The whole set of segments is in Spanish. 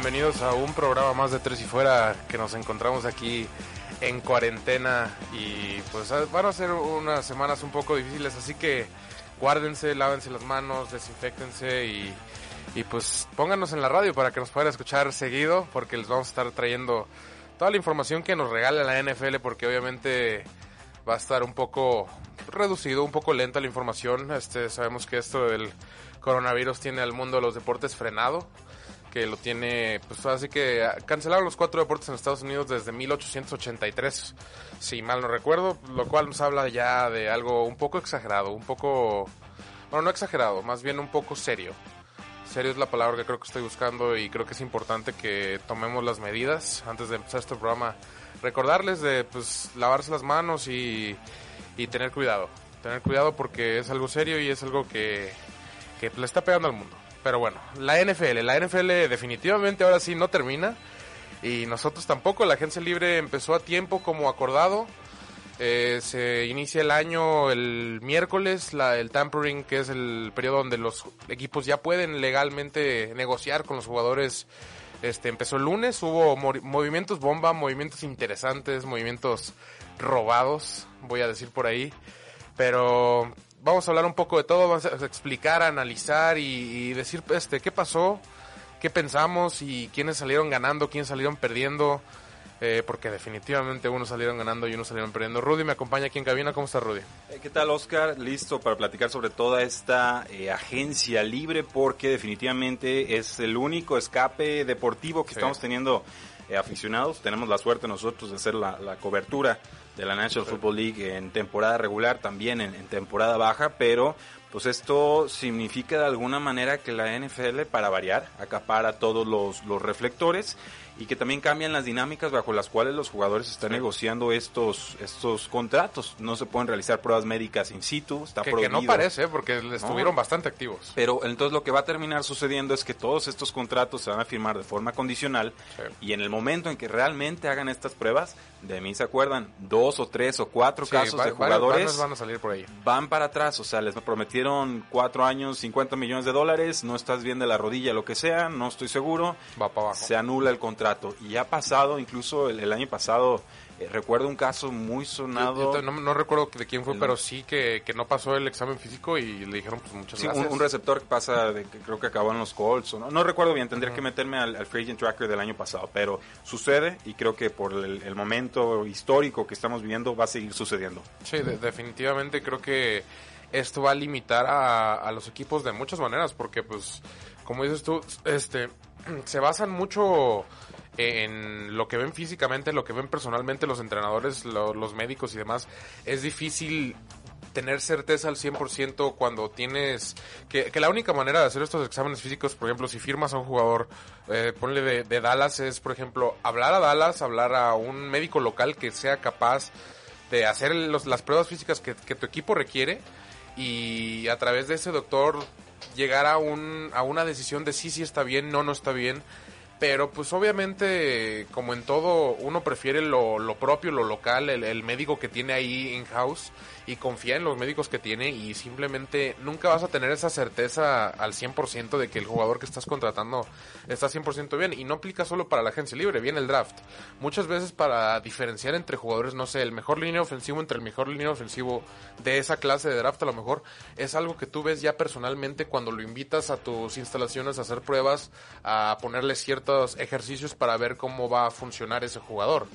Bienvenidos a un programa más de Tres y Fuera que nos encontramos aquí en cuarentena y pues van a ser unas semanas un poco difíciles, así que guárdense, lávense las manos, desinfectense y, y pues pónganos en la radio para que nos puedan escuchar seguido porque les vamos a estar trayendo toda la información que nos regala la NFL porque obviamente va a estar un poco reducido, un poco lenta la información. Este, sabemos que esto del coronavirus tiene al mundo de los deportes frenado, que lo tiene, pues así que cancelaron los cuatro deportes en Estados Unidos desde 1883, si mal no recuerdo, lo cual nos habla ya de algo un poco exagerado, un poco, bueno, no exagerado, más bien un poco serio. Serio es la palabra que creo que estoy buscando y creo que es importante que tomemos las medidas antes de empezar este programa. Recordarles de pues lavarse las manos y, y tener cuidado. Tener cuidado porque es algo serio y es algo que, que le está pegando al mundo. Pero bueno, la NFL, la NFL definitivamente ahora sí no termina y nosotros tampoco. La agencia libre empezó a tiempo como acordado. Eh, se inicia el año el miércoles, la, el tampering, que es el periodo donde los equipos ya pueden legalmente negociar con los jugadores. Este empezó el lunes, hubo movimientos bomba, movimientos interesantes, movimientos robados, voy a decir por ahí. Pero vamos a hablar un poco de todo, vamos a explicar, analizar y, y, decir este qué pasó, qué pensamos y quiénes salieron ganando, quiénes salieron perdiendo, eh, porque definitivamente unos salieron ganando y unos salieron perdiendo. Rudy me acompaña aquí en cabina, ¿cómo está Rudy? Eh, ¿Qué tal Oscar? Listo para platicar sobre toda esta eh, agencia libre porque definitivamente es el único escape deportivo que sí. estamos teniendo aficionados. Tenemos la suerte nosotros de hacer la, la cobertura de la National Football League en temporada regular, también en, en, temporada baja, pero pues esto significa de alguna manera que la NFL, para variar, acapara todos los, los reflectores y que también cambian las dinámicas bajo las cuales los jugadores están sí. negociando estos estos contratos. No se pueden realizar pruebas médicas in situ, está que, prohibido. Que no parece, porque estuvieron no. bastante activos. Pero entonces lo que va a terminar sucediendo es que todos estos contratos se van a firmar de forma condicional sí. y en el momento en que realmente hagan estas pruebas, de mí se acuerdan, dos o tres o cuatro sí, casos va, de jugadores van a salir por ahí. van para atrás, o sea, les prometieron cuatro años, 50 millones de dólares, no estás bien de la rodilla, lo que sea, no estoy seguro, va para abajo. se anula el contrato y ha pasado, incluso el, el año pasado, eh, recuerdo un caso muy sonado. Yo, yo no, no, recuerdo de quién fue, el, pero sí que, que, no pasó el examen físico y le dijeron pues muchas sí, gracias. Un, un, receptor que pasa, de, que creo que acabó en los Colts, o no, no recuerdo bien, tendría uh -huh. que meterme al, al, Free Agent Tracker del año pasado, pero sucede y creo que por el, el momento histórico que estamos viviendo va a seguir sucediendo. Sí, de, definitivamente creo que esto va a limitar a, a los equipos de muchas maneras, porque pues, como dices tú, este, se basan mucho en lo que ven físicamente, lo que ven personalmente los entrenadores, lo, los médicos y demás, es difícil tener certeza al 100% cuando tienes que, la única manera de hacer estos exámenes físicos, por ejemplo, si firmas a un jugador, eh, ponle de, Dallas, es, por ejemplo, hablar a Dallas, hablar a un médico local que sea capaz de hacer las pruebas físicas que, que tu equipo requiere y a través de ese doctor llegar a, un, a una decisión de sí, sí está bien, no, no está bien. Pero pues obviamente, como en todo, uno prefiere lo, lo propio, lo local, el, el, médico que tiene ahí in-house y confía en los médicos que tiene y simplemente nunca vas a tener esa certeza al 100% de que el jugador que estás contratando está 100% bien. Y no aplica solo para la agencia libre, viene el draft. Muchas veces para diferenciar entre jugadores, no sé, el mejor línea ofensivo entre el mejor línea ofensivo de esa clase de draft a lo mejor es algo que tú ves ya personalmente cuando lo invitas a tus instalaciones a hacer pruebas, a ponerle ciertos ejercicios para ver cómo va a funcionar ese jugador.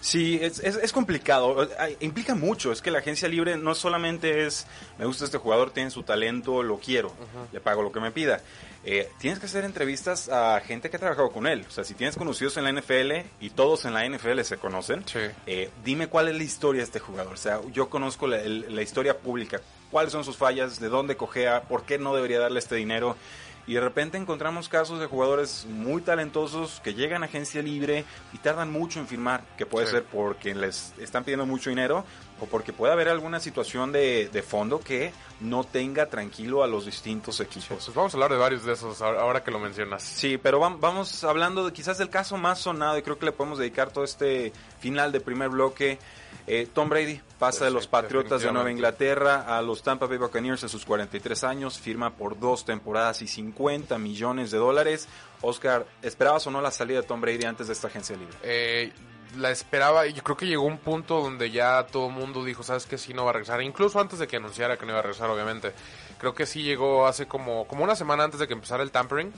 Sí, es, es, es, complicado, implica mucho, es que la agencia libre no solamente es, me gusta este jugador, tiene su talento, lo quiero, uh -huh. le pago lo que me pida. Eh, tienes que hacer entrevistas a gente que ha trabajado con él. O sea, si tienes conocidos en la NFL y todos en la NFL se conocen, sí. eh, dime cuál es la historia de este jugador. O sea, yo conozco la, la historia pública, cuáles son sus fallas, de dónde cojea, por qué no debería darle este dinero. Y de repente encontramos casos de jugadores muy talentosos que llegan a agencia libre y tardan mucho en firmar, que puede Sí. ser porque les están pidiendo mucho dinero o porque puede haber alguna situación de, de fondo que no tenga tranquilo a los distintos equipos. Pues vamos a hablar de varios de esos ahora que lo mencionas. Sí, pero vam- vamos hablando de quizás del caso más sonado y creo que le podemos dedicar todo este final de primer bloque. Eh, Tom Brady pasa de los Patriotas de Nueva. Inglaterra a los Tampa Bay Buccaneers a sus 43 años, firma por dos temporadas y 50 millones de dólares. Oscar, ¿esperabas o no la salida de Tom Brady antes de esta agencia libre? Eh, la esperaba y yo creo que llegó un punto donde ya todo el mundo dijo, sabes que sí no va a regresar, incluso antes de que anunciara que no iba a regresar, obviamente. Creo que sí llegó hace como, como una semana antes de que empezara el tampering.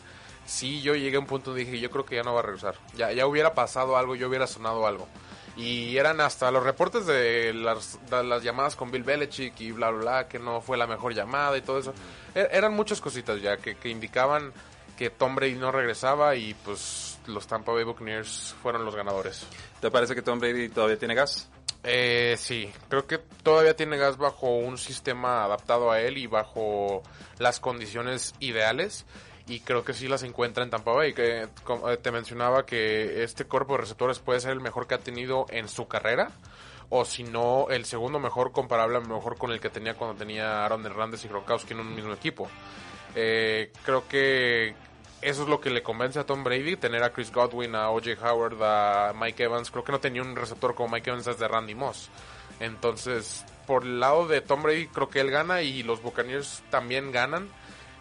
Sí, yo llegué a un punto donde dije, yo creo que ya no va a regresar. Ya, ya hubiera pasado algo, yo hubiera sonado algo. Y eran hasta los reportes de las, de las llamadas con Bill Belichick y bla, bla, bla, que no fue la mejor llamada y todo eso. E- eran muchas cositas ya que, que indicaban que Tom Brady no regresaba y pues los Tampa Bay Buccaneers fueron los ganadores. ¿Te parece que Tom Brady todavía tiene gas? Eh, sí, creo que todavía tiene gas bajo un sistema adaptado a él y bajo las condiciones ideales. Y creo que sí las encuentra en Tampa Bay. Que, eh, te mencionaba que este cuerpo de receptores puede ser el mejor que ha tenido en su carrera. O si no, el segundo mejor comparable a mejor con el que tenía cuando tenía Aaron Hernández y Gronkowski en un mismo equipo. Eh, creo que eso es lo que le convence a Tom Brady, tener a Chris Godwin, a OJ Howard, a Mike Evans. Creo que no tenía un receptor como Mike Evans desde Randy Moss. Entonces, por el lado de Tom Brady, creo que él gana y los Buccaneers también ganan.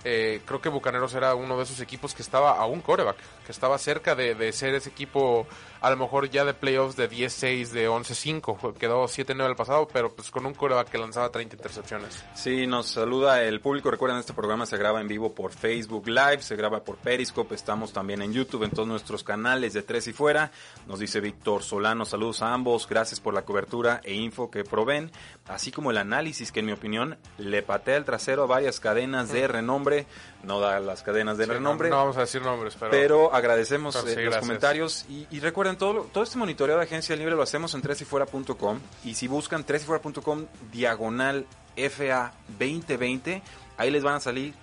Eh, creo que Bucaneros era uno de esos equipos que estaba a un coreback, que estaba cerca de, de ser ese equipo, a lo mejor ya de playoffs de 10-6, de 11-5. Quedó 7-9 el pasado, pero pues con un coreback que lanzaba 30 intercepciones. Sí, nos saluda el público. Recuerden, este programa se graba en vivo por Facebook Live, se graba por Periscope, estamos también en YouTube, en todos nuestros canales de Tres y Fuera. Nos dice Víctor Solano, saludos a ambos, gracias por la cobertura e info que proveen, así como el análisis que en mi opinión le patea el trasero a varias cadenas de renombre, no da las cadenas de Sí, renombre. No, no vamos a decir nombres, pero... Pero agradecemos Pero eh, los comentarios y, y recuerden, todo, todo este monitoreo de agencia libre lo hacemos en tresyfuera.com y si buscan tresyfuera.com diagonal FA 2020, ahí les van a salir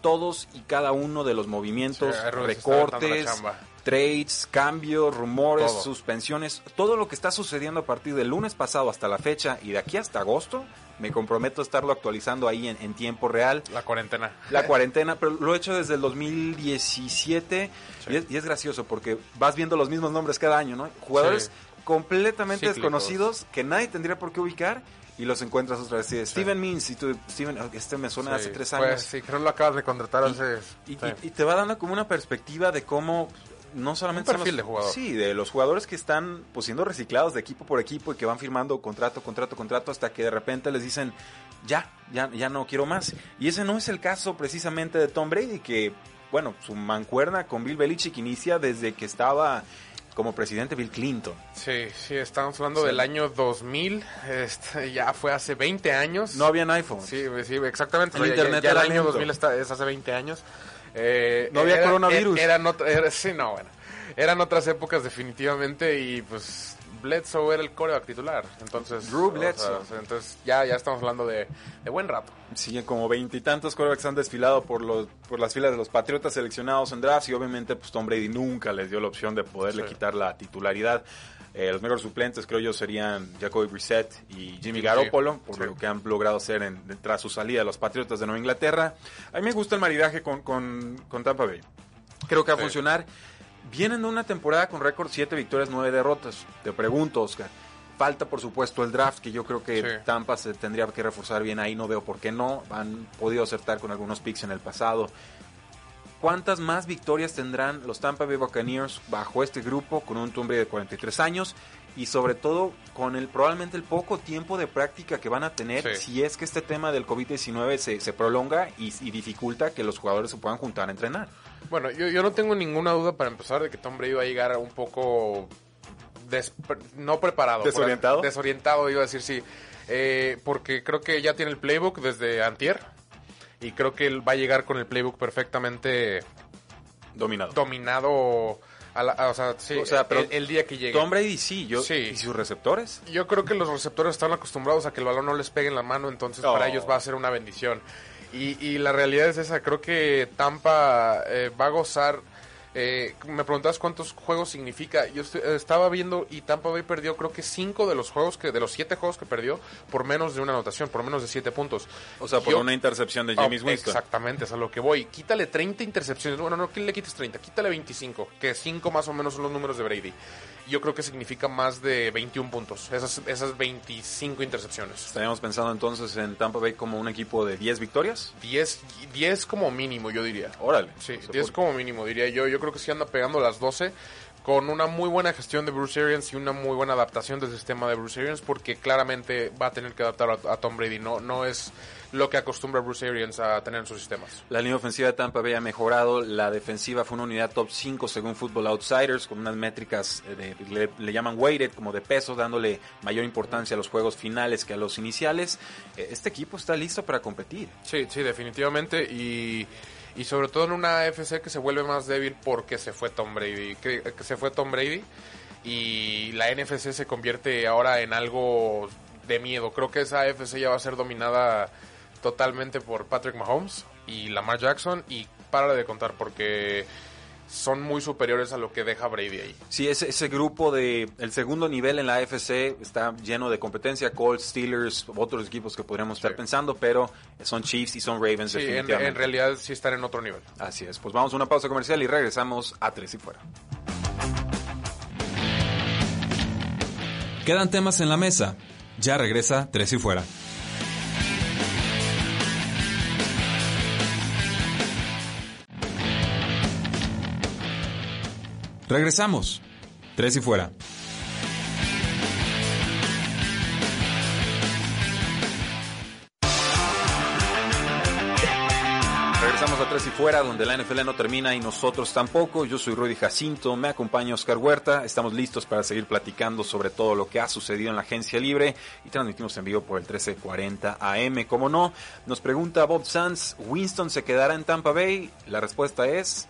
todos y cada uno de los movimientos, Sí, recortes, trades, cambios, rumores, Todo. suspensiones, todo lo que está sucediendo a partir del lunes pasado hasta la fecha y de aquí hasta agosto, me comprometo a estarlo actualizando ahí en, en tiempo real La cuarentena. la cuarentena, pero lo he hecho desde el 2017 Sí. y, es, y es gracioso porque vas viendo los mismos nombres cada año, ¿no? Jugadores Sí. completamente Cíclicos. desconocidos que nadie tendría por qué ubicar y los encuentras otra vez. Sí, Steven Means, y tú, Steven, este me suena Sí, hace tres pues, años. sí, creo que lo acabas de contratar hace... Y, sí. y- y te va dando como una perspectiva de cómo no solamente Un son perfil los- de jugador. Sí, de los jugadores que están pues siendo reciclados de equipo por equipo y que van firmando contrato, contrato, contrato hasta que de repente les dicen ya, ya, ya no quiero más. Y ese no es el caso precisamente de Tom Brady, que bueno, su mancuerna con Bill Belichick inicia desde que estaba como presidente Bill Clinton. Sí, sí, estamos hablando Sí. del año 2000, este, ya fue hace 20 años. No habían iPhone. Sí, sí, exactamente. El O sea, internet ya, ya era el año lento. 2000 está- es hace 20 años. Eh, No había era- coronavirus. er- Eran, ot- era- sí, no, bueno. Eran otras épocas definitivamente y pues Bledsoe era el coreback titular. Entonces, Drew Bledsoe. o sea, entonces ya, ya estamos hablando de, de buen rato. Sí, como veintitantos quarterbacks han desfilado por los por las filas de los Patriotas seleccionados en drafts y obviamente pues Tom Brady nunca les dio la opción de poderle Sí. quitar la titularidad. Eh, los mejores suplentes creo yo serían Jacoby Brissett y Jimmy Garoppolo por sí. lo que han logrado hacer en, tras su salida de los Patriotas de Nueva Inglaterra. A mí me gusta el maridaje con, con, con Tampa Bay. Creo que va a Sí. funcionar. Vienen de una temporada con récord 7 victorias, 9 derrotas. Te pregunto, Oscar. Falta, por supuesto, el draft, que yo creo que Sí. Tampa se tendría que reforzar bien ahí. No veo por qué no. Han podido acertar con algunos picks en el pasado. ¿Cuántas más victorias tendrán los Tampa Bay Buccaneers bajo este grupo con un Tom de 43 años? Y sobre todo con el probablemente el poco tiempo de práctica que van a tener Sí. si es que este tema del COVID-19 se, se prolonga y, y dificulta que los jugadores se puedan juntar a entrenar. Bueno, yo, yo no tengo ninguna duda para empezar de que Tom Brady va a llegar un poco des- no preparado. por- ¿Desorientado? desorientado, iba a decir sí. Eh, porque creo que ya tiene el playbook desde antier. Y creo que él va a llegar con el playbook perfectamente Dominado. dominado. A la- a- o sea, sí, O sea, pero el, el día que llegue. Tom Brady sí, yo, Sí. ¿y sus receptores? Yo creo que los receptores están acostumbrados a que el balón no les pegue en la mano, entonces Oh. para ellos va a ser una bendición. Y, y la realidad es esa, creo que Tampa eh, va a gozar eh, me preguntabas cuántos juegos significa. Yo estaba viendo y Tampa Bay perdió creo que cinco de los juegos que de los siete juegos que perdió por menos de una anotación, por menos de siete puntos. O sea, por una intercepción de James oh, Winston. Exactamente, es a lo que voy. Quítale 30 intercepciones. Bueno, no, que le quites 30, quítale 25, que 5 más o menos son los números de Brady yo creo que significa más de 21 puntos, esas, esas 25 intercepciones. ¿Estaríamos pensando entonces en Tampa Bay como un equipo de 10 victorias? 10, 10 como mínimo, yo diría. Órale. Sí, 10 como mínimo, diría yo. Yo creo que sí anda pegando las 12 con una muy buena gestión de Bruce Arians y una muy buena adaptación del sistema de Bruce Arians porque claramente va a tener que adaptar a, a Tom Brady. No, no es lo que acostumbra Bruce Arians a tener en sus sistemas. La línea ofensiva de Tampa Bay ha mejorado, la defensiva fue una unidad top 5 según Football Outsiders, con unas métricas, eh, de, le, llaman weighted, como de peso, dándole mayor importancia a los juegos finales que a los iniciales. Eh, este equipo está listo para competir. Sí, sí, definitivamente, y... Y sobre todo en una AFC que se vuelve más débil porque se fue Tom Brady. Que se fue Tom Brady y la NFC se convierte ahora en algo de miedo. Creo que esa AFC ya va a ser dominada totalmente por Patrick Mahomes y Lamar Jackson y para de contar porque son muy superiores a lo que deja Brady ahí. Sí, ese, ese grupo de el segundo nivel en la AFC está lleno de competencia, Colts, Steelers, otros equipos que podríamos estar pensando, pero son Chiefs y son Ravens sí, en, en, realidad sí están en otro nivel. Así es. Pues vamos a una pausa comercial y regresamos a Tres y Fuera. Quedan temas en la mesa. Ya regresa Tres y Fuera. Regresamos. Tres y fuera. Regresamos a Tres y Fuera, donde la NFL no termina y nosotros tampoco. Yo soy Rudy Jacinto, me acompaña Oscar Huerta. Estamos listos para seguir platicando sobre todo lo que ha sucedido en la agencia libre y transmitimos en vivo por el 1340 AM. Como no, nos pregunta Bob Sanz, ¿Winston se quedará en Tampa Bay? La respuesta es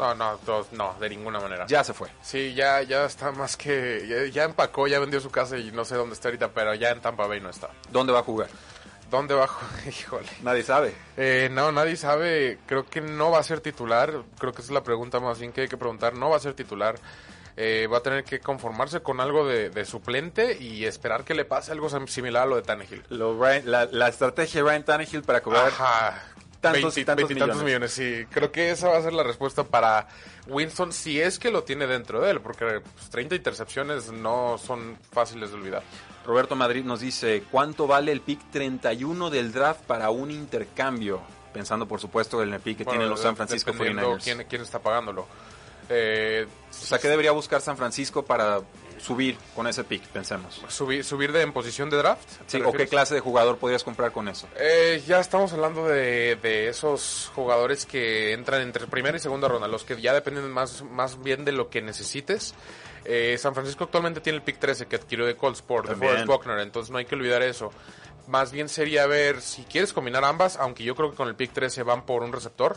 no, no, no, de ninguna manera. Ya se fue. Sí, ya, ya está más que. Ya, empacó, ya vendió su casa y no sé dónde está ahorita, pero ya en Tampa Bay no está. ¿Dónde va a jugar? ¿Dónde va a jugar? Híjole. Nadie sabe. Eh, no, nadie sabe. Creo que no va a ser titular. Creo que esa es la pregunta más bien que hay que preguntar. No va a ser titular. Eh, va a tener que conformarse con algo de, suplente y esperar que le pase algo similar a lo de Tannehill. la, la, estrategia de Ryan Tannehill para cobrar Ajá tantos, y tantos, millones. Sí, creo que esa va a ser la respuesta para Winston si es que lo tiene dentro de él, porque 30 pues, intercepciones no son fáciles de olvidar. Roberto Madrid nos dice, ¿cuánto vale el pick 31 del draft para un intercambio? Pensando, por supuesto, en el pick que tienen los San Francisco 49ers. Quién, quién está pagándolo. Eh, o sea, ¿qué debería buscar San Francisco para subir con ese pick, pensemos. ¿Subir, subir de en posición de draft? Sí, o qué clase de jugador podrías comprar con eso. Eh, ya estamos hablando de, de, esos jugadores que entran entre primera y segunda ronda, los que ya dependen más, más bien de lo que necesites. Eh, San Francisco actualmente tiene el pick 13 que adquirió de Colts Sport, de Forrest Buckner, entonces no hay que olvidar eso. Más bien sería ver si quieres combinar ambas, aunque yo creo que con el pick 13 van por un receptor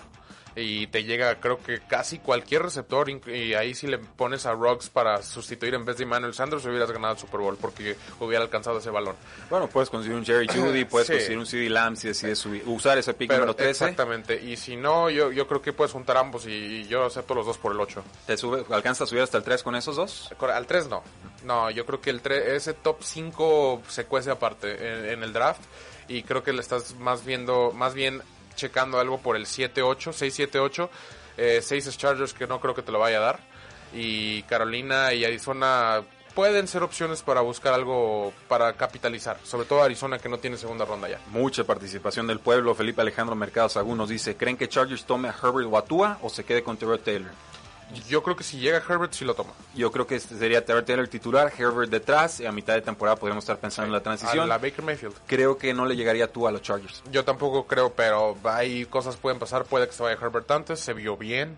y te llega creo que casi cualquier receptor y ahí si le pones a Rocks para sustituir en vez de Emmanuel Sanders hubieras ganado el Super Bowl porque hubiera alcanzado ese balón. Bueno, puedes conseguir un Jerry Judy, puedes conseguir un CD Lamb si decides usar ese pick número 13. Exactamente, y si no, yo, yo creo que puedes juntar ambos y, yo acepto los dos por el 8. ¿Te sube, alcanzas a subir hasta el 3 con esos dos? Al 3 no. No, yo creo que el 3, ese top 5 se cuece aparte en, en el draft y creo que le estás más viendo, más bien checando algo por el 7-8, 6-7-8, eh, 6 Chargers que no creo que te lo vaya a dar. Y Carolina y Arizona pueden ser opciones para buscar algo para capitalizar, sobre todo Arizona que no tiene segunda ronda ya. Mucha participación del pueblo. Felipe Alejandro Mercado Sagún nos dice, ¿creen que Chargers tome a Herbert o a o se quede con Terrell Taylor? Yo creo que si llega Herbert, sí lo toma. Yo creo que este sería Terry Taylor titular, Herbert detrás, y a mitad de temporada podríamos estar pensando en la transición. la Baker Mayfield. Creo que no le llegaría tú a los Chargers. Yo tampoco creo, pero hay cosas pueden pasar. Puede que se vaya Herbert antes, se vio bien.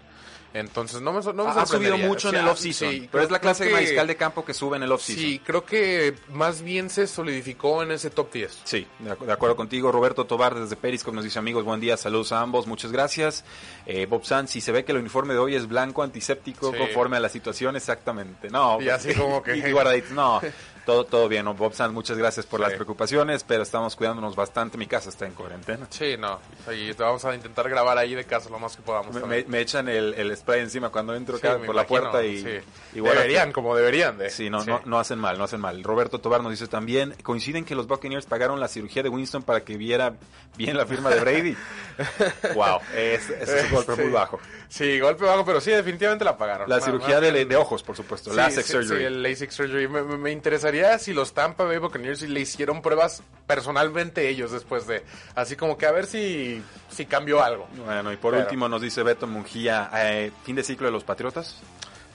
Entonces no me, no me Ha subido mucho en el off-season, pero es la clase de mariscal de campo que sube en el off-season. Sí, creo que más bien se solidificó en ese top 10. Sí, de, acuerdo contigo. Roberto Tobar desde Periscope nos dice amigos, buen día, saludos a ambos, muchas gracias. Eh, Bob Sanz, si se ve que el uniforme de hoy es blanco, antiséptico, conforme a la situación, exactamente. No, y así como que... y guardaditos, no. Todo, todo bien. Bob Sands, muchas gracias por Sí. las preocupaciones, pero estamos cuidándonos bastante. Mi casa está en cuarentena. Sí, no. Y vamos a intentar grabar ahí de casa lo más que podamos. Me, echan el, el spray encima cuando entro Sí, por la puerta y sí. igual deberían, como deberían de. Sí, no, No, no hacen mal, no hacen mal. Roberto Tobar nos dice también, coinciden que los Buccaneers pagaron la cirugía de Winston para que viera bien la firma de Brady. wow, es, es un golpe muy bajo. Sí, golpe bajo, pero sí, definitivamente la pagaron. La cirugía de, ojos, por supuesto, Sí, LASIK sí, surgery. sí, el LASIK surgery. Me, me- me interesaría si los Tampa Bay Buccaneers le hicieron pruebas personalmente ellos después de... Así como que a ver si, si cambió algo. Bueno, y por Pero- último nos dice Beto Mungía, eh, fin de ciclo de los Patriotas.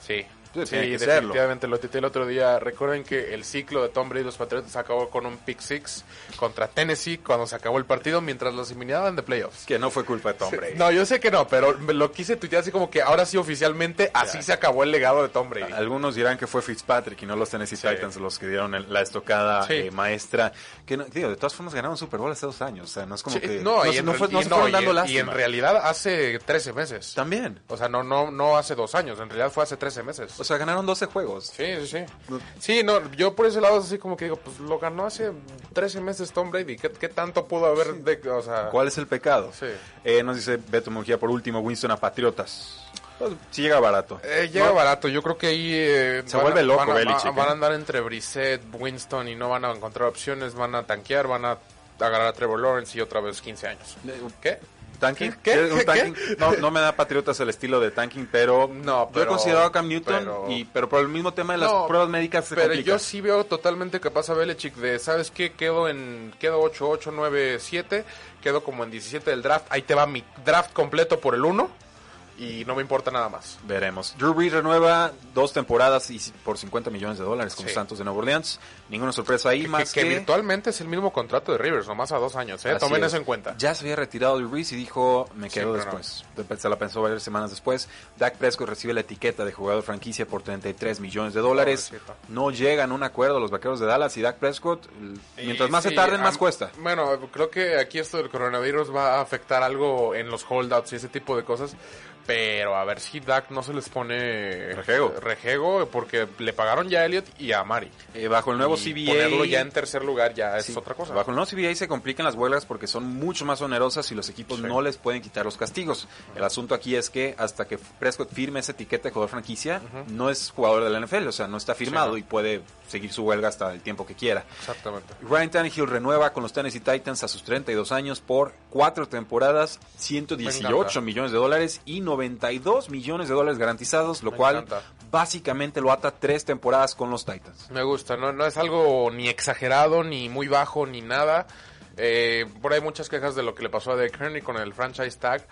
Sí. Sí, Sí, tiene que serlo. definitivamente lo tuiteé el otro día. Recuerden que el ciclo de Tom Brady y los Patriotas acabó con un pick six contra Tennessee cuando se acabó el partido mientras los eliminaban de playoffs. Que no fue culpa de Tom Sí, Brady. No, yo sé que no, pero me lo quise tuitear así como que ahora sí oficialmente así se acabó el legado de Tom Brady. Algunos dirán que fue Fitzpatrick y no los Tennessee Sí. Titans los que dieron el- la estocada Sí. eh, maestra. Que no- digo, de todas formas ganaron Super Bowl hace dos años. O sea, no es como Sí, que. no, y se- en, no fue- no y se no, fueron dando en- y en lástima. realidad hace 13 meses. También. O sea, no, no, no hace dos años, en realidad fue hace 13 meses. O sea, ganaron 12 juegos. Sí, sí, sí. Sí, no, yo por ese lado es así como que digo, pues lo ganó hace 13 meses Tom Brady. ¿Qué, qué tanto pudo haber de, o sea, ¿Cuál es el pecado? Sí. Eh, nos dice Beto Mujía por último, Winston a Patriotas. Pues, sí llega barato. Eh, llega No, barato, yo creo que ahí eh, Se van vuelve loco van a, Belichick, van a ¿eh? andar entre Brissett, Winston y no van a encontrar opciones, van a tanquear, van a agarrar a Trevor Lawrence y otra vez 15 años. ¿Qué? ¿Tanking? ¿Qué? ¿Quieres un ¿Qué? tanking? No, no me da Patriotas el estilo de tanking, pero, No, yo he considerado a Cam Newton, pero- y, pero por el mismo tema de las No, pruebas médicas se Pero complica. yo sí veo totalmente capaz a Belichick de, ¿sabes qué? Quedo en quedo 8, 8, 9, 7, quedo como en 17 del draft, ahí te va mi draft completo por el 1 y no me importa nada más. Veremos. Drew Brees renueva dos temporadas y por 50 millones de dólares con Sí. los Santos de Nueva Orleans. Ninguna sorpresa ahí, Que, más que- que, que virtualmente es el mismo contrato de Rivers, nomás a dos años, ¿eh? Así Tomen es. eso en cuenta. Ya se había retirado Drew Brees y dijo, me quedo no. después. Se la pensó varias semanas después. Dak Prescott recibe la etiqueta de jugador franquicia por 33 millones de dólares. Pobrecito. No llegan a un acuerdo los vaqueros de Dallas y Dak Prescott. Mientras Y más se tarden, más cuesta. Bueno, creo que aquí esto del coronavirus va a afectar algo en los holdouts y ese tipo de cosas. Pero a ver si Dak no se les pone Rejego. rejego porque le pagaron ya a Elliot y a Mari. Eh, bajo el nuevo Y CBA. Ponerlo ya en tercer lugar ya es Sí, otra cosa. Bajo el nuevo CBA se complican las huelgas porque son mucho más onerosas y los equipos Sí. no les pueden quitar los castigos. El asunto aquí es que hasta que Prescott firme esa etiqueta de jugador franquicia, no es jugador de la NFL, o sea, no está firmado Sí, no. y puede seguir su huelga hasta el tiempo que quiera. Exactamente. Ryan Tannehill renueva con los Tennessee Titans a sus 32 años por cuatro temporadas, Me 118 encanta. millones de dólares y 92 millones de dólares garantizados, lo Me cual encanta. básicamente lo ata tres temporadas con los Titans. Me gusta, no, no es algo ni exagerado, ni muy bajo, ni nada. Eh, por ahí hay muchas quejas de lo que le pasó a Derek Henry con el franchise tag.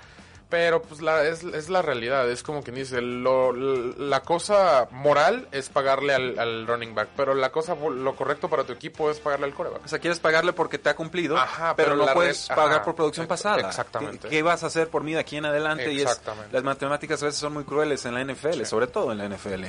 Pero pues la, es, es la realidad, es como quien dice, lo, la cosa moral es pagarle al, al running back, pero la cosa, lo correcto para tu equipo es pagarle al coreback. O sea, quieres pagarle porque te ha cumplido, Ajá, pero, pero no puedes red- pagar ajá, por producción pasada. exactamente. ¿Qué, qué vas a hacer por mí de aquí en adelante? Y es, Exactamente. las matemáticas a veces son muy crueles en la NFL, sobre todo en la NFL.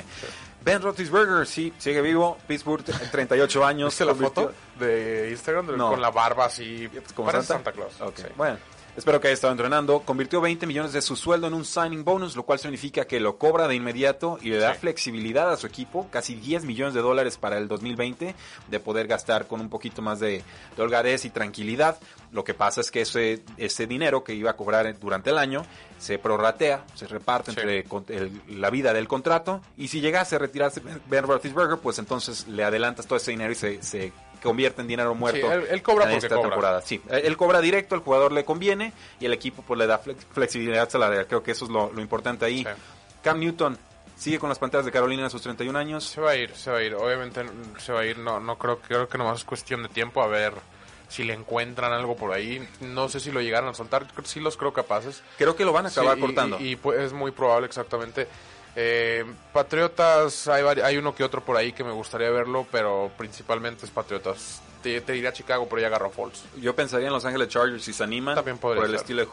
Ben Roethlisberger, sí, sigue vivo. Pittsburgh, 38 años. ¿Viste la foto de Instagram de- No. con la barba así? como Santa? Santa, Claus. Ok, sí. Bueno, espero que haya estado entrenando. Convirtió 20 millones de su sueldo en un signing bonus, lo cual significa que lo cobra de inmediato y le da Sí. flexibilidad a su equipo, casi 10 millones de dólares para el 2020, de poder gastar con un poquito más de, de holgadez y tranquilidad. Lo que pasa es que ese, ese dinero que iba a cobrar durante el año se prorratea, se reparte Sí. entre el- la vida del contrato y si llegase a retirarse Ben Roethlisberger, pues entonces le adelantas todo ese dinero y se, se convierte en dinero muerto él- él cobra en porque esta cobra. temporada. Sí, él él cobra directo, el jugador le conviene y el equipo pues le da flex- flexibilidad salarial. Creo que eso es lo, lo importante ahí. Sí. Cam Newton sigue con las panteras de Carolina a sus 31 años. Se va a ir, se va a ir. Obviamente se va a ir. No, no creo, creo que nomás es cuestión de tiempo a ver si le encuentran algo por ahí. No sé si lo llegaron a soltar. Sí los creo capaces. Creo que lo van a acabar Sí, y- cortando. Y, y, pues, es muy probable, exactamente. Eh, Patriotas, hay, hay uno que otro por ahí que me gustaría verlo, pero principalmente es Patriotas. Te, te diría Chicago, pero ya agarró Falls. Yo pensaría en Los Ángeles Chargers si se animan. También podría por el ser. estilo de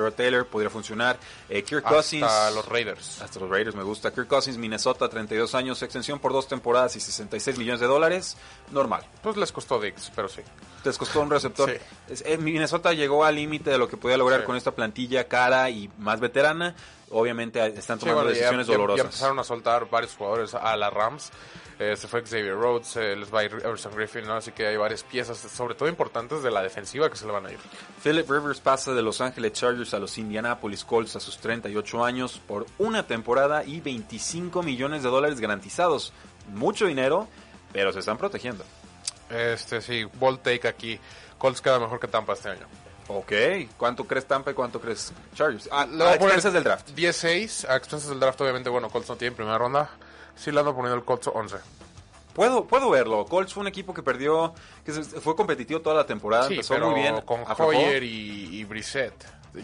JN Taylor, podría funcionar. Eh, Kirk Hasta Cousins. los Raiders. Hasta los Raiders me gusta. Kirk Cousins, Minnesota, 32 años, extensión por dos temporadas y 66 millones de dólares. Normal. Pues les costó Dix, pero sí. Les costó un receptor. Sí. Eh, Minnesota llegó al límite de lo que podía lograr Sí. con esta plantilla cara y más veterana. Obviamente están Sí, tomando ya- decisiones ya, ya dolorosas. empezaron a soltar varios jugadores a la Rams. Eh, se fue Xavier Rhodes, eh, les va a ir Everson Griffin, ¿no? así que hay varias piezas, sobre todo importantes de la defensiva que se le van a ir. Philip Rivers pasa de Los Ángeles Chargers a los Indianapolis Colts a sus 38 años por una temporada y 25 millones de dólares garantizados. Mucho dinero, pero se están protegiendo. Este, sí, bold take aquí. Colts queda mejor que Tampa este año. Ok, ¿cuánto crees Tampa y cuánto crees Chargers? Ah, voy a expensas del draft. 16, a expensas del draft, obviamente, bueno, Colts no tiene en primera ronda. Sí le ando poniendo el Colts 11. Puedo, puedo verlo. Colts fue un equipo que perdió, que fue competitivo toda la temporada, Sí, empezó pero muy bien. con aflojó. Hoyer y, y Brissett.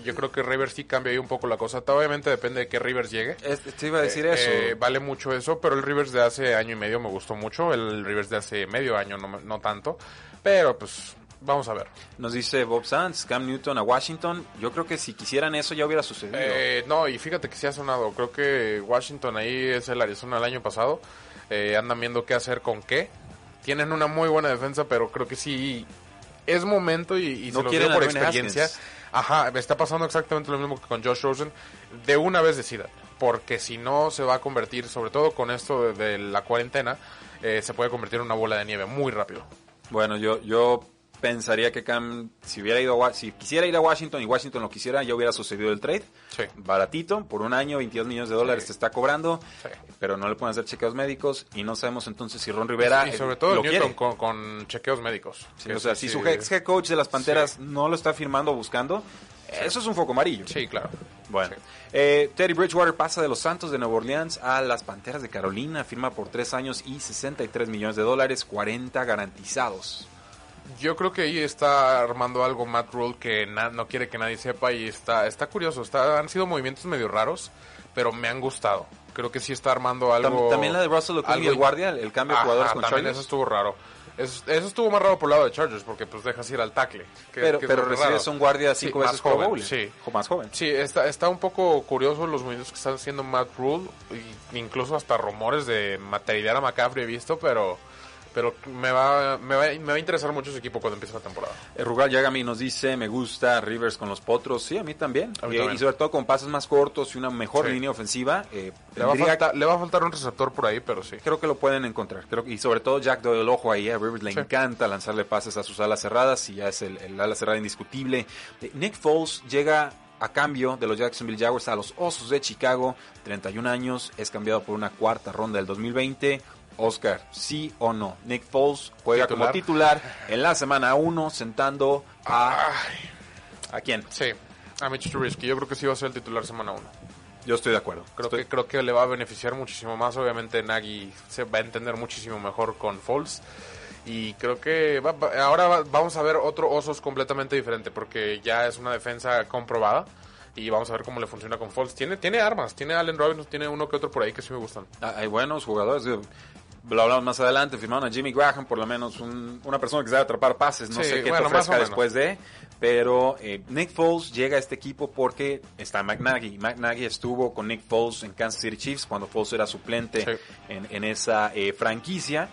Yo creo que Rivers sí cambia ahí un poco la cosa. Obviamente depende de qué Rivers llegue. Este, te iba a decir Eh, eso. eh, vale mucho eso, pero el Rivers de hace año y medio me gustó mucho. El Rivers de hace medio año no, no tanto. Pero pues vamos a ver. Nos dice Bob Sands, Cam Newton a Washington. Yo creo que si quisieran eso ya hubiera sucedido. Eh, no, y fíjate que sí ha sonado. Creo que Washington ahí es el Arizona el año pasado. Eh, andan viendo qué hacer con qué. Tienen una muy buena defensa, pero creo que sí es momento y, y No se lo digo por experiencia. Haskins. Ajá, me está pasando exactamente lo mismo que con Josh Rosen. De una vez decida, porque si no se va a convertir, sobre todo con esto de, de la cuarentena, eh, se puede convertir en una bola de nieve muy rápido. Bueno, yo, yo pensaría que Cam, si hubiera ido a, si quisiera ir a Washington y Washington lo quisiera, ya hubiera sucedido el trade. Sí. Baratito, por un año, 22 millones de dólares Sí. te está cobrando, Sí. pero no le pueden hacer chequeos médicos y no sabemos entonces si Ron Rivera y sobre todo lo Newton con, con chequeos médicos. O sea, si su ex head coach de las Panteras no lo está firmando o buscando, eso es un foco amarillo. Sí, claro. Bueno, Sí. eh, Teddy Bridgewater pasa de los Santos de Nueva Orleans a las Panteras de Carolina, firma por tres años y 63 millones de dólares, 40 garantizados. Yo creo que ahí está armando algo Matt Rule que na- no quiere que nadie sepa y está, está curioso. Está, han sido movimientos medio raros, pero me han gustado. Creo que sí está armando algo. Tam- También la de Russell Okung y el guardia, el cambio de jugadores con también Chargers. eso estuvo raro. Eso, eso estuvo más raro por el lado de Chargers porque pues dejas ir al tackle. que- pero que pero recibes raro. un guardia Sí, cinco más veces Pro joven, Bowl. Sí. Más joven. Sí, está, está un poco curioso los movimientos que están haciendo Matt Rule, incluso hasta rumores de material a McCaffrey he visto, pero pero me va, me va, me va a interesar mucho ese equipo cuando empiece la temporada. El Rugal Yagami nos dice, me gusta Rivers con los potros. Sí, a mí también. A mí y, también. y sobre todo con pases más cortos y una mejor Sí. línea ofensiva. eh, Le va, a tendría- faltar, le va a faltar un receptor por ahí, pero sí. Creo que lo pueden encontrar. Creo y sobre todo Jack Doyle, el ojo ahí. A Rivers le Sí. encanta lanzarle pases a sus alas cerradas y ya es el, el ala cerrada indiscutible. Eh, Nick Foles llega a cambio de los Jacksonville Jaguars a los Osos de Chicago. 31 años, es cambiado por una cuarta ronda del 2020. Oscar, ¿sí o no? Nick Foles juega ¿Titular? como titular en la semana 1 sentando a... ¿A quién? Sí, a Mitch Trubisky. Yo creo que sí va a ser el titular semana 1. Yo estoy de acuerdo. Creo Estoy- que, creo que le va a beneficiar muchísimo más. Obviamente Nagy se va a entender muchísimo mejor con Foles. Y creo que va- va- ahora va- vamos a ver otro Osos completamente diferente porque ya es una defensa comprobada. Y vamos a ver cómo le funciona con Foles. Tiene, tiene armas, tiene Allen Robinson, tiene uno que otro por ahí que sí me gustan. Ah, Hay buenos jugadores. Lo hablamos más adelante. Firmaron a Jimmy Graham, por lo menos un- una persona que sabe atrapar pases. No Sí, sé qué bueno, te ofrezca después de. Pero eh, Nick Foles llega a este equipo porque está McNaghy. McNaghy estuvo con Nick Foles en Kansas City Chiefs cuando Foles era suplente Sí. en, en esa eh, franquicia.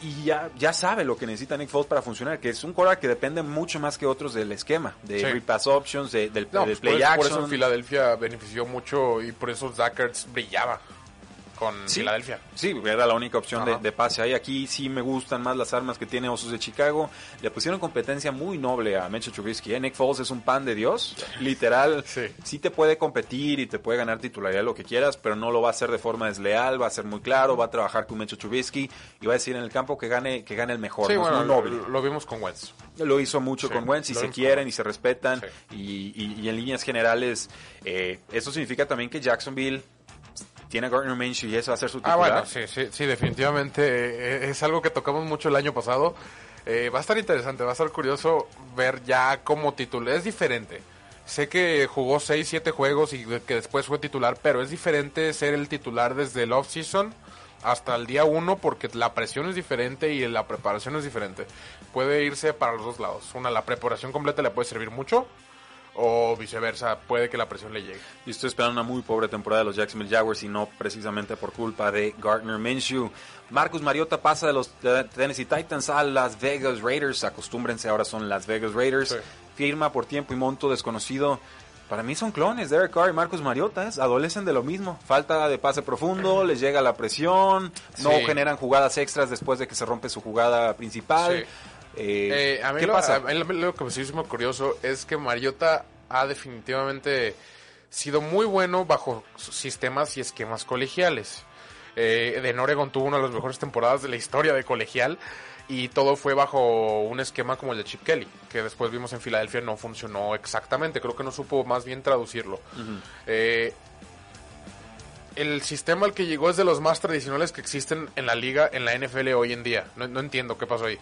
Y ya, ya sabe lo que necesita Nick Foles para funcionar, que es un quarterback que depende mucho más que otros del esquema, de Sí. read pass options, de- del, No, del pues play por, eso, por action. eso Filadelfia benefició mucho y por eso Zach Ertz brillaba con Sí. Filadelfia. Sí, era la única opción de, pase ahí. Aquí sí me gustan más las armas que tiene Osos de Chicago. Le pusieron competencia muy noble a Mitchell Trubisky. ¿eh? Nick Foles es un pan de Dios. Literal, Sí. sí. te puede competir y te puede ganar titularidad lo que quieras, pero no lo va a hacer de forma desleal, va a ser muy claro, va a trabajar con Mitchell Trubisky y va a decir en el campo que gane, que gane el mejor. Sí, ¿no? Es bueno, muy noble. lo, lo vimos con Wentz. Lo hizo mucho con Wentz y se quieren con- y se respetan. Y- y en líneas generales, eh, eso significa también que Jacksonville tiene a Gardner Minshew y eso va a ser su Ah, titular. bueno, sí, sí, sí, definitivamente eh, es algo que tocamos mucho el año pasado. Eh, va a estar interesante, va a estar curioso ver ya como titular. Es diferente. Sé que jugó 6, 7 juegos y que después fue titular, pero es diferente ser el titular desde el off-season hasta el día 1 porque la presión es diferente y la preparación es diferente. Puede irse para los dos lados. Una, la preparación completa le puede servir mucho o viceversa, puede que la presión le llegue. Y estoy esperando una muy pobre temporada de los Jacksonville Jaguars y no precisamente por culpa de Gardner Minshew. Marcus Mariota pasa de los eh, Tennessee Titans a Las Vegas Raiders. Acostúmbrense, ahora son Las Vegas Raiders. Sí. Firma por tiempo y monto desconocido. Para mí son clones, Derek Carr y Marcus Mariota, adolecen de lo mismo. Falta de pase profundo, les llega la presión, no Sí. generan jugadas extras después de que se rompe su jugada principal. Sí. Eh, Eh, a mí ¿Qué lo, pasa? a mí lo que me parece muy curioso es que Mariota ha definitivamente sido muy bueno bajo sistemas y esquemas colegiales. Eh, en Oregon tuvo una de las mejores temporadas de la historia de colegial y todo fue bajo un esquema como el de Chip Kelly, que después vimos en Filadelfia no funcionó exactamente, creo que no supo más bien traducirlo. Eh, el sistema al que llegó es de los más tradicionales que existen en la liga, en la NFL hoy en día. No, no entiendo qué pasó ahí.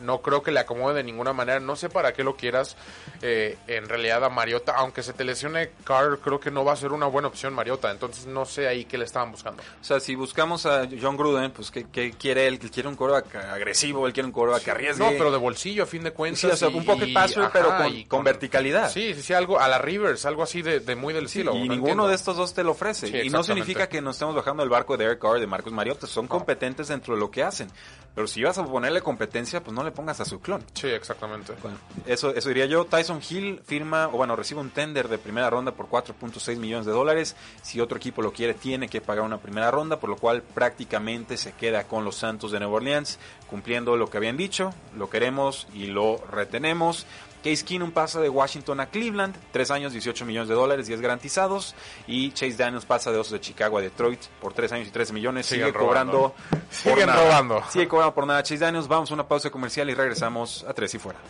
No creo que le acomode de ninguna manera. No sé para qué lo quieras. eh, en realidad a Mariota, aunque se te lesione Carr, creo que no va a ser una buena opción Mariota. Entonces no sé ahí qué le estaban buscando. O sea, si buscamos a John Gruden, pues ¿qué, qué quiere él? ¿Que quiere un coreback agresivo? ¿Él quiere un coreback que arriesgue? No, pero de bolsillo a fin de cuentas. Sí, o sea, y- un pocket passer, ajá, pero con, y con verticalidad. Sí, sí, sí, algo a la Rivers, algo así de, de muy del Sí, estilo. y no ninguno entiendo. de estos dos te lo ofrece. Sí, y no significa que nos estemos bajando del barco de Derek Carr, de Marcus Mariota. Son competentes dentro de lo que hacen. Pero si vas a ponerle competencia, pues no le pongas a su clon. Sí, exactamente. Bueno, eso, eso diría yo. Tyson Hill firma, o bueno, recibe un tender de primera ronda por 4.6 millones de dólares. Si otro equipo lo quiere, tiene que pagar una primera ronda, por lo cual prácticamente se queda con los Santos de Nueva Orleans, cumpliendo lo que habían dicho. Lo queremos y lo retenemos. Case Keenum pasa de Washington a Cleveland, 3 años, 18 millones de dólares, 10 garantizados. Y Chase Daniels pasa de Osos de Chicago a Detroit por 3 años y 13 millones. Siguen Sigue cobrando. robando. por Siguen nada. robando. Sigue cobrando por nada Chase Daniels. Vamos a una pausa comercial y regresamos a Tres y Fuera.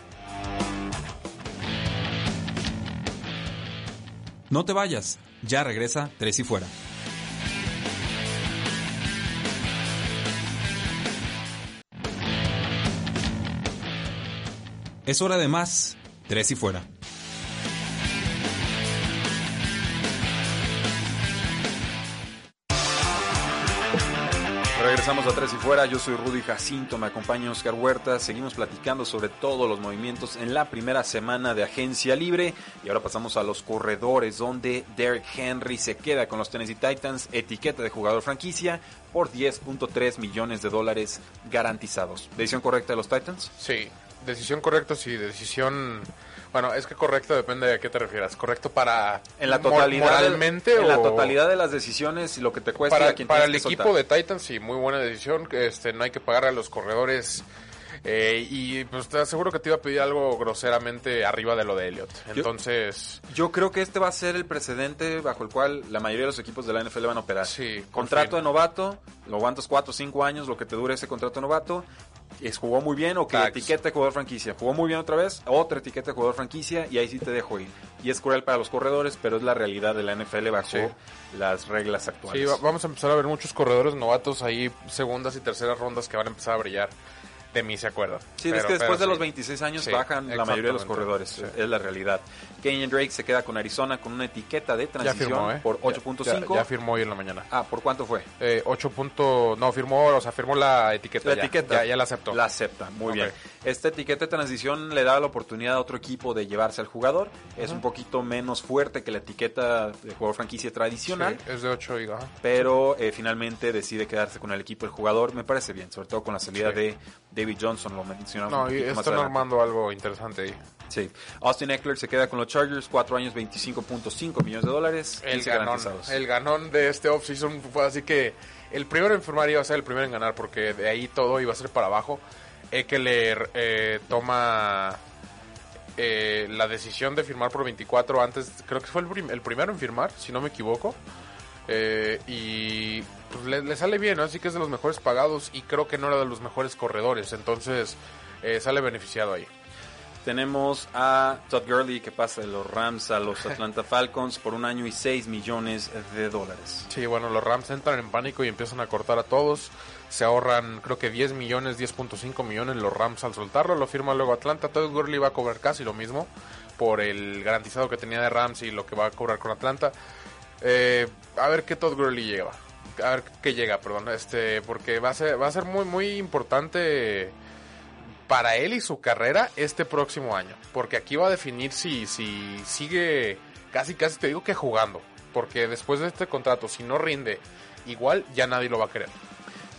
No te vayas, ya regresa Tres y Fuera. Es hora de más, Tres y Fuera. Regresamos a Tres y Fuera, yo soy Rudy Jacinto, me acompaña Oscar Huerta, seguimos platicando sobre todos los movimientos en la primera semana de agencia libre y ahora pasamos a los corredores donde Derrick Henry se queda con los Tennessee Titans, etiqueta de jugador franquicia por 10.3 millones de dólares garantizados. ¿Decisión correcta de los Titans? Sí, decisión correcta, sí, decisión... Bueno, es que correcto depende de a qué te refieras. ¿Correcto para... En la totalidad, de- moralmente en la totalidad de las decisiones y lo que te cuesta y para, a para el equipo soltar. de Titans, sí, muy buena decisión. que, Este, no hay que pagar a los corredores. eh, y pues te aseguro que te iba a pedir algo groseramente arriba de lo de Elliot. Entonces, Yo creo que este va a ser el precedente bajo el cual la mayoría de los equipos de la NFL van a operar. Sí, Contrato fin. de novato, lo aguantas 4 o 5 años, lo que te dure ese contrato de novato. Es, jugó muy bien, o que Tax. etiqueta de jugador franquicia. Jugó muy bien otra vez, otra etiqueta de jugador franquicia y ahí sí te dejo ir. Y es cruel para los corredores, pero es la realidad de la NFL bajo Sí. las reglas sí, actuales. va- vamos a empezar a ver muchos corredores novatos ahí, segundas y terceras rondas que van a empezar a brillar. De mí se acuerdan. Sí, Pero- es que después de los sí. 26 años Sí, bajan la mayoría de los corredores. Sí. Es la realidad. Kenyon Drake se queda con Arizona con una etiqueta de transición firmó, ¿eh? por Ya- 8.5. Ya, ya firmó hoy en la mañana. Ah, ¿por cuánto fue? Eh, 8 punto, no, firmó, o sea, firmó la etiqueta. La ya. etiqueta. Ya, la aceptó. La acepta, muy bien. Esta etiqueta de transición le da la oportunidad a otro equipo de llevarse al jugador. Es un poquito menos fuerte que la etiqueta de jugador franquicia tradicional. Sí, es de 8 y. Pero eh, finalmente decide quedarse con el equipo el jugador. Me parece bien, sobre todo con la salida Sí. de David Johnson, lo mencionamos No, y están adelante. armando algo interesante ahí. Sí. Austin Eckler se queda con los Chargers, 4 años, 25.5 millones de dólares. El 15 ganón, el ganón de este offseason fue así que el primero en firmar iba a ser el primero en ganar porque de ahí todo iba a ser para abajo. Eckler eh, toma eh, la decisión de firmar por 24 antes, creo que fue el, prim- el primero en firmar, si no me equivoco. Eh, y pues, le, le sale bien, ¿no? así que es de los mejores pagados y creo que no era de los mejores corredores, entonces eh, sale beneficiado ahí. Tenemos a Todd Gurley que pasa de los Rams a los Atlanta Falcons por un año y 6 millones de dólares. Sí, bueno, los Rams entran en pánico y empiezan a cortar a todos. Se ahorran, creo que 10 millones, 10.5 millones los Rams al soltarlo. Lo firma luego Atlanta. Todd Gurley va a cobrar casi lo mismo por el garantizado que tenía de Rams y lo que va a cobrar con Atlanta. Eh, a ver qué Todd Gurley llega. A ver qué llega, perdón. Este, porque va a ser, va a ser muy, muy importante para él y su carrera este próximo año. Porque aquí va a definir si, si sigue, casi casi te digo que jugando. Porque después de este contrato, si no rinde igual, ya nadie lo va a querer.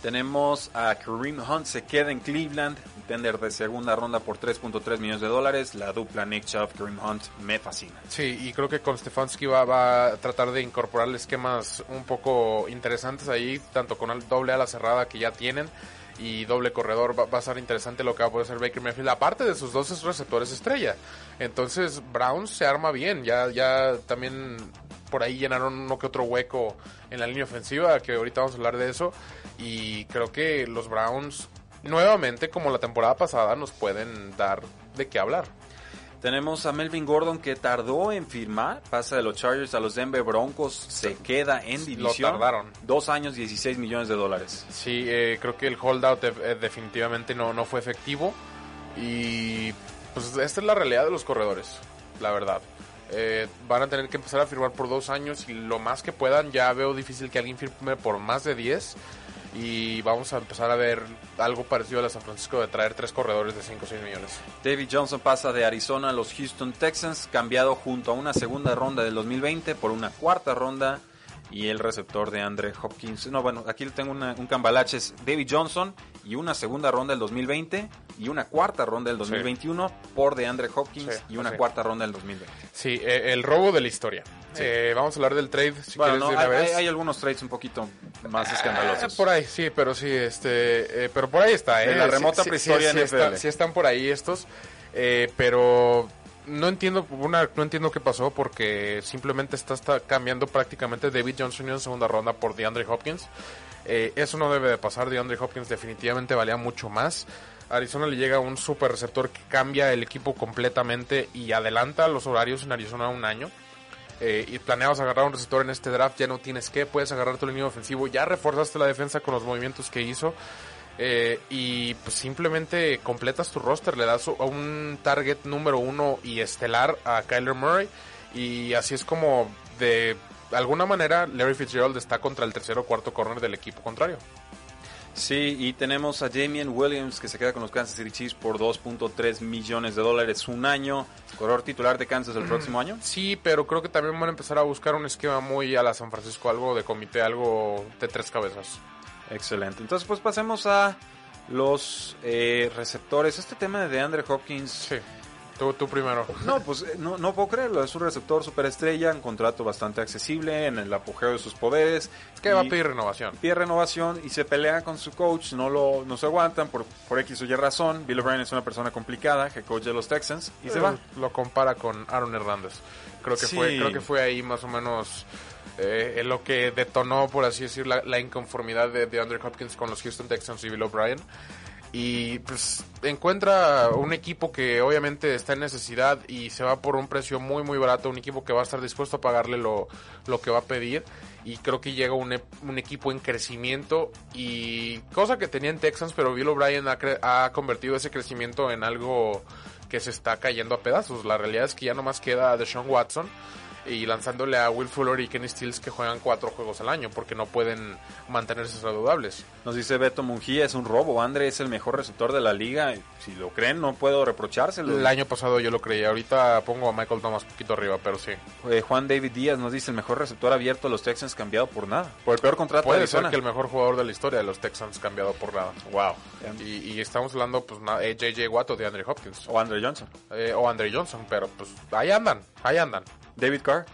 Tenemos a Kareem Hunt, se queda en Cleveland, contender de segunda ronda por 3.3 millones de dólares. La dupla Nick Chubb, Kareem Hunt me fascina. Sí, y creo que con Stefanski va, a tratar de incorporar esquemas un poco interesantes ahí, tanto con el doble ala cerrada que ya tienen y doble corredor. Va, va, a ser interesante lo que va a poder hacer Baker Mayfield, aparte de sus dos receptores estrella. Entonces, Browns se arma bien. Ya, ya también por ahí llenaron uno que otro hueco en la línea ofensiva, que ahorita vamos a hablar de eso. Y creo que los Browns, nuevamente, como la temporada pasada, nos pueden dar de qué hablar. Tenemos a Melvin Gordon que tardó en firmar, pasa de los Chargers a los Denver Broncos, se queda en división. Lo tardaron. Dos años, 16 millones de dólares. Sí, eh, creo que el holdout eh, definitivamente no, no fue efectivo. Y pues esta es la realidad de los corredores, la verdad. Eh, van a tener que empezar a firmar por dos años y lo más que puedan. Ya veo difícil que alguien firme por más de 10 y vamos a empezar a ver algo parecido a la San Francisco de traer tres corredores de 5 o 6 millones. David Johnson pasa de Arizona a los Houston Texans, cambiado junto a una segunda ronda del 2020 por una cuarta ronda y el receptor de Andre Hopkins. No, bueno, aquí tengo un cambalache, es David Johnson y una segunda ronda del 2020 y una cuarta ronda del 2021 sí. por de Andre Hopkins sí, y una sí. cuarta ronda del 2020. Sí, eh, el robo de la historia. Eh, vamos a hablar del trade, si bueno, quieres no, de una hay, vez. hay, algunos trades un poquito más escandalosos. Eh, por ahí, sí, pero sí, este, eh, pero por ahí está. En eh. la remota prehistoria sí, NFL. está- sí están por ahí estos, eh, pero no entiendo una, no entiendo qué pasó porque simplemente está, está cambiando prácticamente David Johnson en segunda ronda por DeAndre Hopkins. Eh, eso no debe de pasar. DeAndre Hopkins definitivamente valía mucho más. Arizona le llega un super receptor que cambia el equipo completamente y adelanta los horarios en Arizona un año. Eh, y planeabas agarrar un receptor en este draft, ya no tienes que, puedes agarrar tu línea ofensivo, ya reforzaste la defensa con los movimientos que hizo. Eh, y pues simplemente completas tu roster, le das un target número uno y estelar a Kyler Murray y así es como de alguna manera Larry Fitzgerald está contra el tercero o cuarto corner del equipo contrario. Sí, y tenemos a Jamien Williams que se queda con los Kansas City Chiefs por 2.3 millones de dólares un año. Corredor titular de Kansas el próximo año. Sí, pero creo que también van a empezar a buscar un esquema muy a la San Francisco, algo de comité, algo de tres cabezas. Excelente. Entonces, pues pasemos a los eh, receptores. Este tema de DeAndre Hopkins. Sí, tú, tú primero. No, pues eh, no, no puedo creerlo. Es un receptor superestrella, un contrato bastante accesible en el apogeo de sus poderes. Es que va a pedir renovación. pide renovación y se pelea con su coach, no lo no se aguantan por, por X o Y razón. Bill O'Brien es una persona complicada, head coach de los Texans, y se Eh, va. Lo compara con Aaron Hernández. Creo que Sí. fue, creo que fue ahí más o menos eh, lo que detonó, por así decir, la, la inconformidad de, de Andrew Hopkins con los Houston Texans y Bill O'Brien. Y pues encuentra un equipo que obviamente está en necesidad y se va por un precio muy muy barato, un equipo que va a estar dispuesto a pagarle lo, lo que va a pedir y creo que llega un, un equipo en crecimiento y cosa que tenía en Texans, pero Bill O'Brien ha, ha convertido ese crecimiento en algo que se está cayendo a pedazos. La realidad es que ya nomás queda Deshaun Watson y lanzándole a Will Fuller y Kenny Stills que juegan cuatro juegos al año porque no pueden mantenerse saludables. Nos dice Beto Mungía, es un robo. Andre es el mejor receptor de la liga. Si lo creen, no puedo reprochárselo. El año pasado yo lo creía, ahorita pongo a Michael Thomas un poquito arriba, pero sí. Eh, Juan David Díaz nos dice el mejor receptor abierto de los Texans cambiado por nada. Por el peor contrato de Puede ser que el mejor jugador de la historia de los Texans cambiado por nada. Wow. Y, y estamos hablando, pues, na- eh, JJ Watt o de Andre Hopkins. O Andre Johnson. Eh, o Andre Johnson, pero pues ahí andan, ahí andan. David Carr.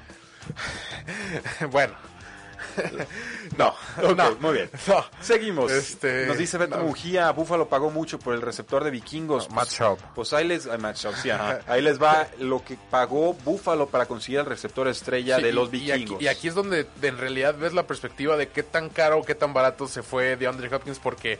bueno. No. No. muy bien. No. Seguimos. Este, Nos dice Beto no. Mujía, Buffalo pagó mucho por el receptor de vikingos. Schaub. Pues ahí les, ay, sí, ajá. ahí les va lo que pagó Buffalo para conseguir el receptor estrella Sí, de los y- y aquí- vikingos. Y aquí, es donde de- en realidad ves la perspectiva de qué tan caro o qué tan barato se fue de Andre Hopkins porque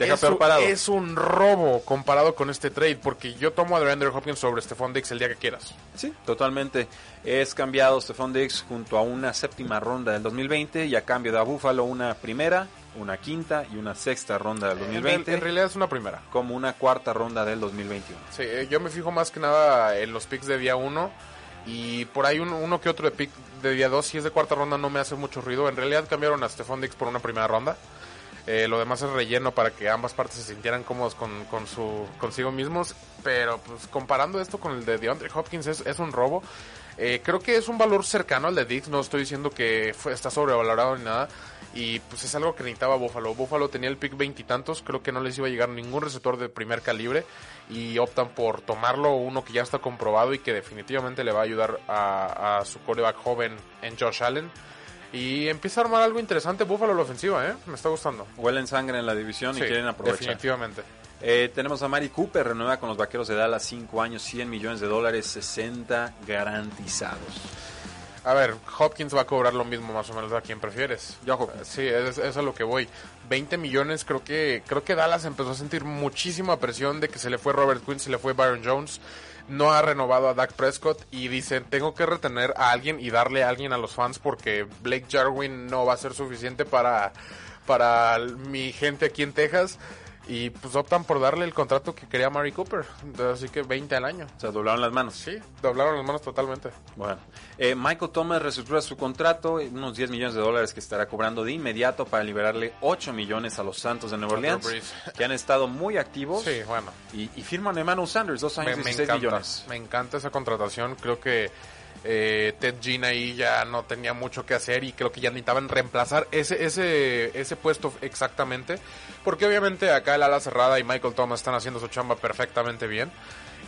Deja es, peor un- parado. es un robo comparado con este trade porque yo tomo a DeAndre Hopkins sobre Stephon Dix el día que quieras. Sí, totalmente. Es cambiado Stephon Diggs junto a una séptima ronda del 2020 y a cambio de a Buffalo una primera, una quinta y una sexta ronda del En, 2020 en realidad es una primera. como una cuarta ronda del 2021. Sí, eh, yo me fijo más que nada en los picks de día 1 y por ahí un- uno que otro de pick de día 2 si es de cuarta ronda no me hace mucho ruido. En realidad cambiaron a Stephon Dix por una primera ronda. Eh, lo demás es relleno para que ambas partes se sintieran cómodos con, su consigo mismos. Pero pues comparando esto con el de DeAndre Hopkins es, es un robo. Eh, creo que es un valor cercano al de Dix, no estoy diciendo que fue, está sobrevalorado ni nada. Y pues es algo que necesitaba Buffalo. Buffalo tenía el pick veintitantos, creo que no les iba a llegar ningún receptor de primer calibre. Y optan por tomarlo uno que ya está comprobado y que definitivamente le va a ayudar a, a su coreback joven en Josh Allen. Y empieza a armar algo interesante Buffalo la ofensiva, ¿eh? Me está gustando. Huelen sangre en la división y quieren aprovechar. Definitivamente. Eh, tenemos a Mari Cooper, renueva con los Vaqueros de Dallas 5 años, 100 millones de dólares, 60 garantizados. A ver, Hopkins va a cobrar lo mismo más o menos a quien prefieres. Yo Hopkins. Sí, es, es a lo que voy. 20 millones, creo que creo que Dallas empezó a sentir muchísima presión de que se le fue Robert Quinn, se le fue Byron Jones. No ha renovado a Dak Prescott y dicen, tengo que retener a alguien y darle a alguien a los fans porque Blake Jarwin no va a ser suficiente para, para mi gente aquí en Texas. Y pues optan por darle el contrato que quería Mari Cooper. Así que 20 al año. O sea, doblaron las manos. Sí, doblaron las manos totalmente. Bueno, eh, Michael Thomas reestructura su contrato, unos 10 millones de dólares que estará cobrando de inmediato para liberarle 8 millones a los Santos de Nueva Orleans, que han estado muy activos. Sí, bueno. Y, y firman a Emmanuel Sanders, dos años Me, y me 16 encanta, millones. me encanta esa contratación. Creo que eh, Ted Ginn ahí ya no tenía mucho que hacer y creo que ya necesitaban reemplazar ese, ese, ese puesto exactamente. Porque obviamente acá el ala cerrada y Michael Thomas están haciendo su chamba perfectamente bien.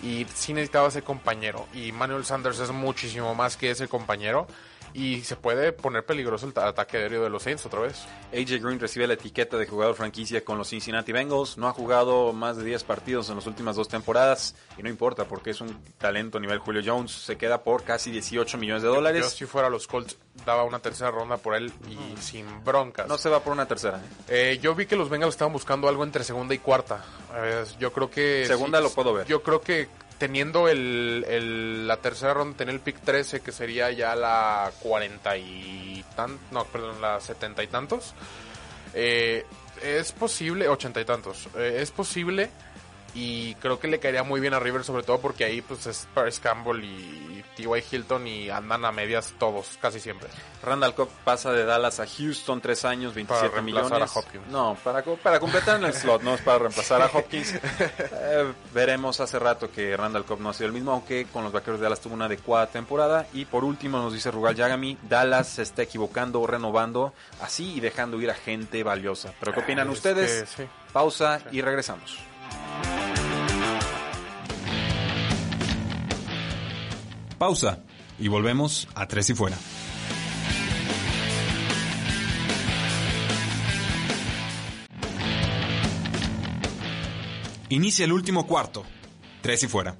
Y sí necesitaba ese compañero. Y Manuel Sanders es muchísimo más que ese compañero. Y se puede poner peligroso el ta- ataque aéreo de los Saints otra vez. AJ Green recibe la etiqueta de jugador franquicia con los Cincinnati Bengals. No ha jugado más de 10 partidos en las últimas dos temporadas. Y no importa porque es un talento a nivel Julio Jones. Se queda por casi 18 millones de Yo dólares. si fuera los Colts daba una tercera ronda por él y sin broncas. No se va por una tercera. ¿eh? Eh, yo vi que los Bengals estaban buscando algo entre segunda y cuarta. Eh, yo creo que... Segunda lo puedo ver. Yo creo que teniendo el, el- la tercera ronda, tener el pick 13, que sería ya la 40 y tan, no, perdón, la 70 y tantos, eh, es posible, 80 y tantos, eh, es posible y creo que le caería muy bien a River, sobre todo porque ahí pues es Paris Campbell y T.Y. Hilton y andan a medias todos, casi siempre. Randall Cobb pasa de Dallas a Houston, tres años, 27 Para reemplazar millones. a Hopkins. No, para, para completar en el slot, no es para reemplazar a Hopkins. Eh, veremos hace rato que Randall Cobb no ha sido el mismo, aunque con los vaqueros de Dallas tuvo una adecuada temporada. Y por último, nos dice Rugal Yagami, Dallas se está equivocando o renovando así y dejando ir a gente valiosa. ¿Pero qué opinan Es ustedes? sí. Pausa y regresamos. Pausa y volvemos a Tres y Fuera. Inicia el último cuarto. Tres y Fuera.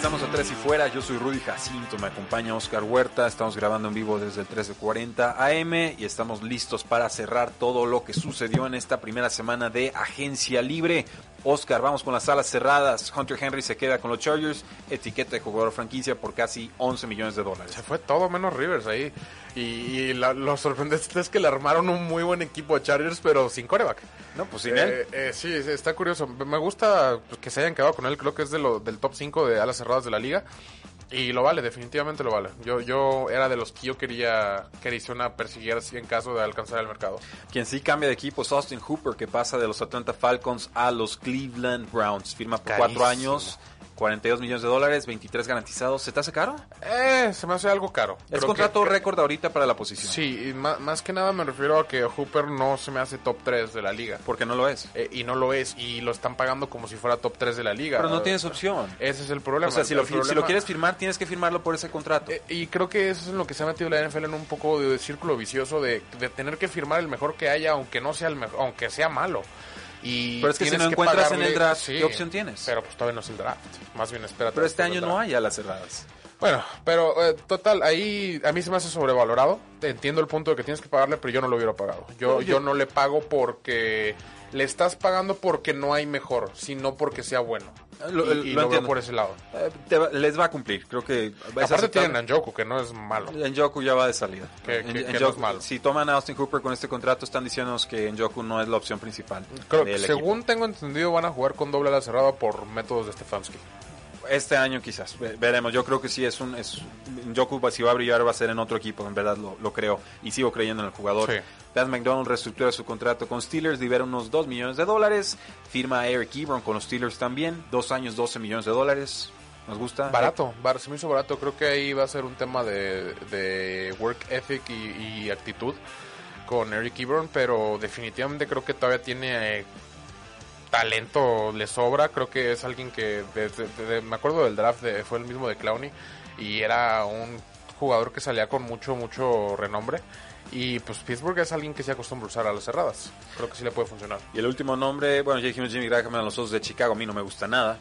Regresamos a Tres y Fuera, yo soy Rudy Jacinto, me acompaña Oscar Huerta, estamos grabando en vivo desde el 1340 AM y estamos listos para cerrar todo lo que sucedió en esta primera semana de Agencia Libre. Oscar, vamos con las salas cerradas, Hunter Henry se queda con los Chargers, etiqueta de jugador franquicia por casi 11 millones de dólares. Se fue todo menos Rivers ahí. Y, y la- lo sorprendente es que le armaron un muy buen equipo a Chargers, pero sin coreback. No, pues sin él. Eh, eh, sí, sí, está curioso. Me gusta pues, que se hayan quedado con él. Creo que es de lo, del top 5 de alas cerradas de la liga. Y lo vale, definitivamente lo vale. Yo, yo era de los que yo quería que Arizona persiguiera así en caso de alcanzar el mercado. Quien sí cambia de equipo es Austin Hooper, que pasa de los Atlanta Falcons a los Cleveland Browns. Firma por cuatro años, 42 millones de dólares, 23 garantizados. ¿Se te hace caro? Eh, se me hace algo caro. Es Creo contrato que- récord ahorita para la posición. Sí, y más, que nada me refiero a que Hooper no se me hace top 3 de la liga. Porque no lo es. Eh, y no lo es, y lo están pagando como si fuera top 3 de la liga. Pero no tienes opción. Ese es el problema. O sea, si lo, fi- si lo problema- quieres firmar, tienes que firmarlo por ese contrato. Eh, y creo que eso es en lo que se ha metido la NFL en un poco de círculo vicioso de, de tener que firmar el mejor que haya, aunque no sea el mejor, aunque sea malo. Y Pero es que si no encuentras en el draft, sí, ¿qué opción tienes? Pero pues todavía no es el draft. Más bien espérate. Pero este año no hay a las cerradas. Bueno, pero eh, total, ahí a mí se me hace sobrevalorado. Entiendo el punto de que tienes que pagarle, pero yo no lo hubiera pagado. Yo- yo no le pago porque le estás pagando porque no hay mejor, sino porque sea bueno. Lo- y lo y lo, veo entiendo. por ese lado. Eh, te les va a cumplir. Creo que Aparte tienen a Njoku, que no es malo. Njoku ya va de salida. Que- En- que- que Njoku- no es malo. Si toman a Austin Hooper con este contrato, están diciéndonos que Njoku no es la opción principal. Creo según tengo entendido van a jugar con doble ala cerrada por métodos de Stefanski. Este año quizás, veremos. Yo creo que sí es un... Es, Joku si va a brillar va a ser en otro equipo, en verdad lo, creo. Y sigo creyendo en el jugador. Sí. McDonald reestructura su contrato con Steelers, libera unos 2 millones de dólares. Firma a Eric Ebron con los Steelers también. Dos años, 12 millones de dólares. ¿Nos gusta? Barato, se me hizo barato. Creo que ahí va a ser un tema de, work ethic y, actitud con Eric Ebron, pero definitivamente creo que todavía tiene... Talento le sobra. Creo que es alguien que, me acuerdo del draft, fue el mismo de Clowney, y era un jugador que salía con mucho, mucho renombre. Y pues Pittsburgh es alguien que se acostumbra a usar a las cerradas. Creo que sí le puede funcionar. Y el último nombre, bueno, ya dijimos Jimmy Graham a los ojos de Chicago, a mí no me gusta nada.